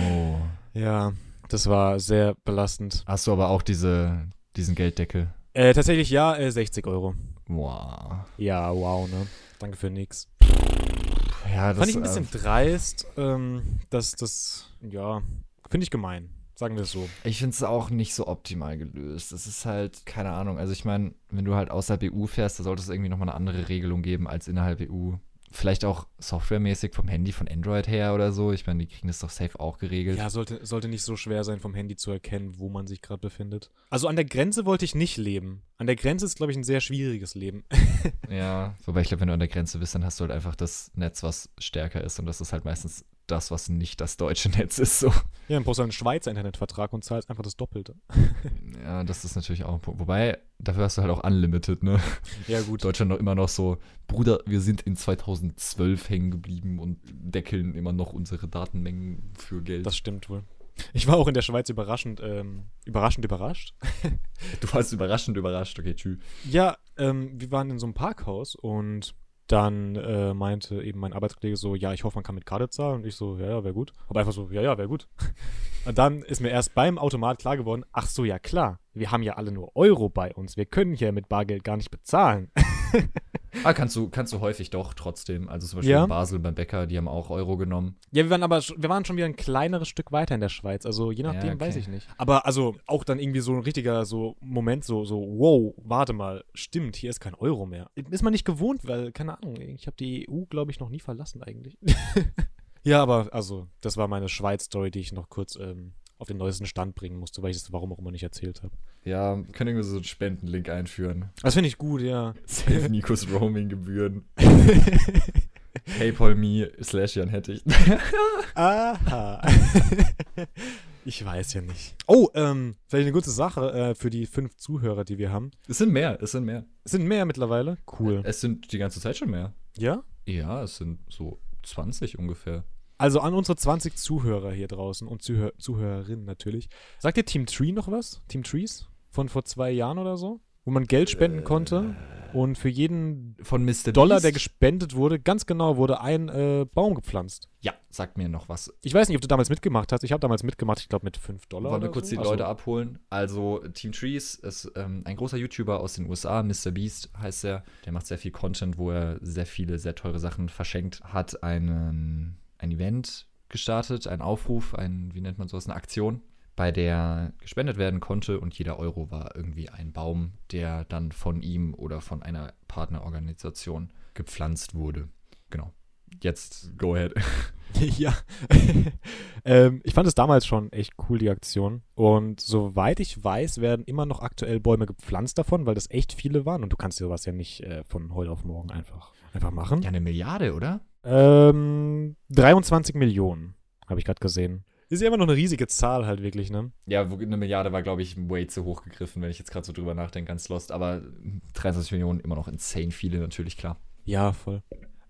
B: ja, das war sehr belastend.
A: Hast du aber auch diese, diesen Gelddeckel?
B: Äh, tatsächlich ja, äh, 60 Euro.
A: Wow.
B: Ja, wow, ne? Danke für nix.
A: Ja,
B: Fand ich ein bisschen
A: äh,
B: dreist, ähm, dass das, ja, finde ich gemein. Sagen wir es so.
A: Ich finde es auch nicht so optimal gelöst. Es ist halt, keine Ahnung. Also ich meine, wenn du halt außerhalb EU fährst, da sollte es irgendwie nochmal eine andere Regelung geben als innerhalb EU. Vielleicht auch softwaremäßig vom Handy, von Android her oder so. Ich meine, die kriegen das doch safe auch geregelt.
B: Ja, sollte, sollte nicht so schwer sein, vom Handy zu erkennen, wo man sich gerade befindet. Also an der Grenze wollte ich nicht leben. An der Grenze ist, glaube ich, ein sehr schwieriges Leben.
A: Ja, wobei ich glaube, wenn du an der Grenze bist, dann hast du halt einfach das Netz, was stärker ist. Und das ist halt meistens das, was nicht das deutsche Netz ist. So.
B: ja, dann brauchst du einen Schweizer Internetvertrag und zahlst einfach das Doppelte.
A: Ja, das ist natürlich auch ein Punkt. Wobei, dafür hast du halt auch Unlimited, ne?
B: Ja, gut.
A: Deutschland noch immer noch so, Bruder, wir sind in 2012 hängen geblieben und deckeln immer noch unsere Datenmengen für Geld.
B: Das stimmt wohl. Ich war auch in der Schweiz überraschend, ähm, überraschend überrascht.
A: du warst überraschend überrascht. Okay, tschüss.
B: Ja, ähm, wir waren in so einem Parkhaus und dann äh, meinte eben mein Arbeitskollege so, ja, ich hoffe, man kann mit Karte zahlen. Und ich so, ja, ja, wäre gut. Aber einfach so, ja, ja, wäre gut. Und dann ist mir erst beim Automat klar geworden, ach so, ja klar, wir haben ja alle nur Euro bei uns. Wir können hier mit Bargeld gar nicht bezahlen.
A: Ah, kannst du, kannst du häufig doch trotzdem. Also zum Beispiel
B: Ja.
A: in Basel beim Bäcker, die haben auch Euro genommen.
B: Ja, wir waren aber wir waren schon wieder ein kleineres Stück weiter in der Schweiz. Also je nachdem,
A: okay.
B: weiß ich nicht. Aber also auch dann irgendwie so ein richtiger so Moment, so, so, wow, warte mal, stimmt, hier ist kein Euro mehr. Ist man nicht gewohnt, weil, keine Ahnung, ich habe die EU, glaube ich, noch nie verlassen eigentlich. ja, aber also, das war meine Schweiz-Story, die ich noch kurz ähm, auf den neuesten Stand bringen musste, weil ich es warum auch immer nicht erzählt habe.
A: Ja, wir können irgendwie so einen Spendenlink einführen.
B: Das finde ich gut, ja.
A: Save Nikos Roaming-Gebühren. PayPal me slash Jan Hettich.
B: Aha. ich weiß ja nicht. Oh, ähm, vielleicht eine gute Sache äh, für die fünf Zuhörer, die wir haben.
A: Es sind mehr, es sind mehr.
B: Es sind mehr mittlerweile. Cool.
A: Es sind die ganze Zeit schon mehr.
B: Ja?
A: Ja, es sind so 20 ungefähr.
B: Also an unsere 20 Zuhörer hier draußen und Zuhör Zuhörerinnen natürlich. Sagt dir Team Tree noch was? Team Trees? Von vor zwei Jahren oder so? Wo man Geld spenden konnte und für jeden
A: Von Mr.
B: Dollar,
A: Beast?
B: der gespendet wurde, ganz genau wurde ein äh, Baum gepflanzt.
A: Ja, sagt mir noch was.
B: Ich weiß nicht, ob du damals mitgemacht hast. Ich habe damals mitgemacht, ich glaube mit 5 Dollar.
A: Wollen wir kurz
B: so.
A: die
B: Also-
A: Leute abholen? Also, Team Trees ist ähm, ein großer YouTuber aus den USA, Mr. Beast heißt er. Der macht sehr viel Content, wo er sehr viele, sehr teure Sachen verschenkt. Hat einen, ein Event gestartet, einen Aufruf, ein, wie nennt man sowas, eine Aktion, bei der gespendet werden konnte und jeder Euro war irgendwie ein Baum, der dann von ihm oder von einer Partnerorganisation gepflanzt wurde. Genau. Jetzt go ahead.
B: ja. ähm, ich fand es damals schon echt cool, die Aktion. Und soweit ich weiß, werden immer noch aktuell Bäume gepflanzt davon, weil das echt viele waren. Und du kannst sowas ja nicht äh, von heute auf morgen einfach, einfach machen.
A: Ja, eine Milliarde, oder?
B: Ähm, 23 Millionen, habe ich gerade gesehen. Ist ja immer noch eine riesige Zahl halt wirklich, ne?
A: Ja, eine Milliarde war, glaube ich, way zu hoch gegriffen, wenn ich jetzt gerade so drüber nachdenke, ganz lost. Aber 23 Millionen immer noch insane viele, natürlich, klar.
B: Ja, voll.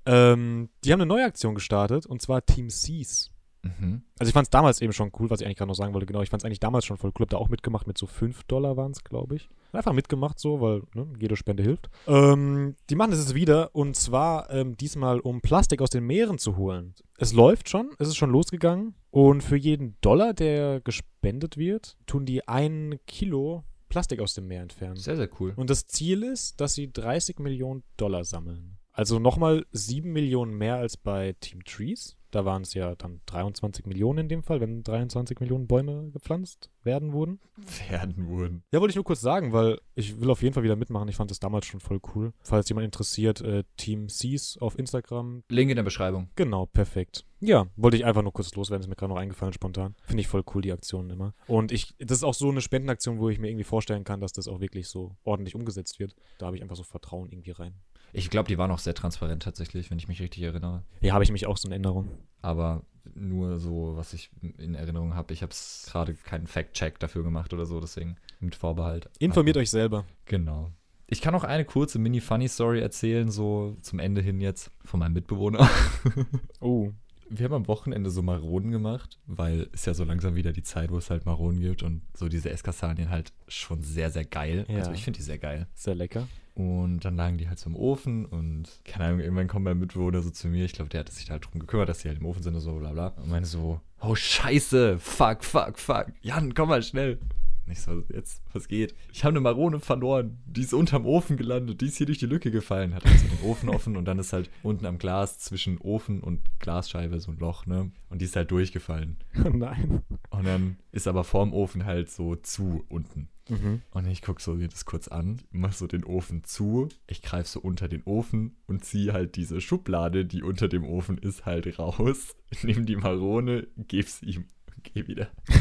B: Ähm, die haben eine neue Aktion gestartet, und zwar Team Seas.
A: Mhm.
B: Also ich fand es damals eben schon cool, was ich eigentlich gerade noch sagen wollte. Genau, ich fand es eigentlich damals schon voll cool. Hab da auch mitgemacht mit so 5 Dollar waren es, glaube ich. Einfach mitgemacht so, weil ne, jede Spende hilft. Ähm, die machen das jetzt wieder und zwar ähm, diesmal, um Plastik aus den Meeren zu holen. Es läuft schon, es ist schon losgegangen und für jeden Dollar, der gespendet wird, tun die ein Kilo Plastik aus dem Meer entfernen.
A: Sehr, sehr cool.
B: Und das Ziel ist, dass sie 30 Millionen Dollar sammeln. Also nochmal 7 Millionen mehr als bei Team Trees. Da waren es ja dann 23 Millionen in dem Fall, wenn 23 Millionen Bäume gepflanzt werden wurden.
A: Werden wurden.
B: Ja, wollte ich nur kurz sagen, weil ich will auf jeden Fall wieder mitmachen. Ich fand das damals schon voll cool. Falls jemand interessiert, äh, Team Seas auf Instagram.
A: Link in der Beschreibung.
B: Genau, perfekt. Ja, wollte ich einfach nur kurz loswerden, ist mir gerade noch eingefallen spontan. Finde ich voll cool, die Aktionen immer. Und ich, das ist auch so eine Spendenaktion, wo ich mir irgendwie vorstellen kann, dass das auch wirklich so ordentlich umgesetzt wird. Da habe ich einfach so Vertrauen irgendwie rein.
A: Ich glaube, die waren auch sehr transparent tatsächlich, wenn ich mich richtig erinnere.
B: Ja, habe ich mich auch so in Erinnerung.
A: Aber nur so, was ich in Erinnerung habe. Ich habe es gerade keinen Fact-Check dafür gemacht oder so, deswegen mit Vorbehalt.
B: Informiert euch selber.
A: Genau. Ich kann auch eine kurze Mini-Funny-Story erzählen, so zum Ende hin jetzt, von meinem Mitbewohner.
B: Oh.
A: Wir haben am Wochenende so Maronen gemacht, weil es ja so langsam wieder die Zeit, wo es halt Maronen gibt und so diese Esskastanien halt schon sehr, sehr geil.
B: Ja.
A: Also ich finde die sehr geil.
B: Sehr lecker.
A: Und dann lagen die halt so im Ofen und keine Ahnung, irgendwann kommt mein Mitbewohner so zu mir. Ich glaube, der hat sich halt drum gekümmert, dass die halt im Ofen sind und so, bla bla. Und meine so, oh scheiße, fuck, fuck, fuck. Jan, komm mal schnell. Und ich so, jetzt, was geht? Ich habe eine Marone verloren. Die ist unterm Ofen gelandet. Die ist hier durch die Lücke gefallen. Hat also den Ofen offen und dann ist halt unten am Glas zwischen Ofen und Glasscheibe so ein Loch, ne? Und die ist halt durchgefallen.
B: Oh nein.
A: Und dann ist aber vorm Ofen halt so zu unten.
B: Mhm.
A: Und ich gucke so mir das kurz an, mach so den Ofen zu, ich greife so unter den Ofen und ziehe halt diese Schublade, die unter dem Ofen ist, halt raus, nehme die Marone, geb's ihm und geh wieder.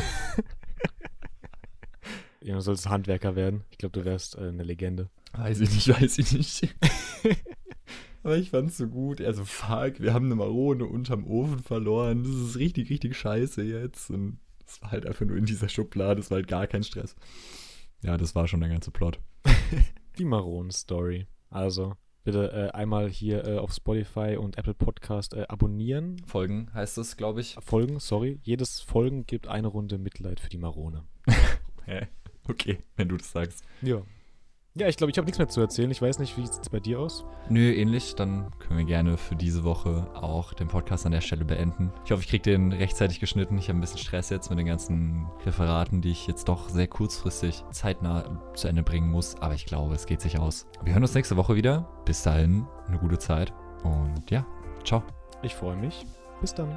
B: Ja, du sollst Handwerker werden. Ich glaube, du wärst äh, eine Legende.
A: Weiß ich nicht, weiß ich nicht. Aber ich fand's so gut. Er so, fuck, wir haben eine Marone unterm Ofen verloren. Das ist richtig, richtig scheiße jetzt. Und es war halt einfach nur in dieser Schublade, es war halt gar kein Stress. Ja, das war schon der ganze Plot.
B: Die Maronen-Story. Also, bitte äh, einmal hier äh, auf Spotify und Apple Podcast äh, abonnieren.
A: Folgen heißt es, glaube ich.
B: Folgen, sorry. Jedes Folgen gibt eine Runde Mitleid für die Marone.
A: Hä? Okay, wenn du das sagst.
B: Ja. Ja, ich glaube, ich habe nichts mehr zu erzählen. Ich weiß nicht, wie sieht es bei dir aus?
A: Nö, ähnlich. Dann können wir gerne für diese Woche auch den Podcast an der Stelle beenden. Ich hoffe, ich kriege den rechtzeitig geschnitten. Ich habe ein bisschen Stress jetzt mit den ganzen Referaten, die ich jetzt doch sehr kurzfristig zeitnah zu Ende bringen muss. Aber ich glaube, es geht sich aus. Wir hören uns nächste Woche wieder. Bis dahin, eine gute Zeit. Und ja, ciao.
B: Ich freue mich. Bis dann.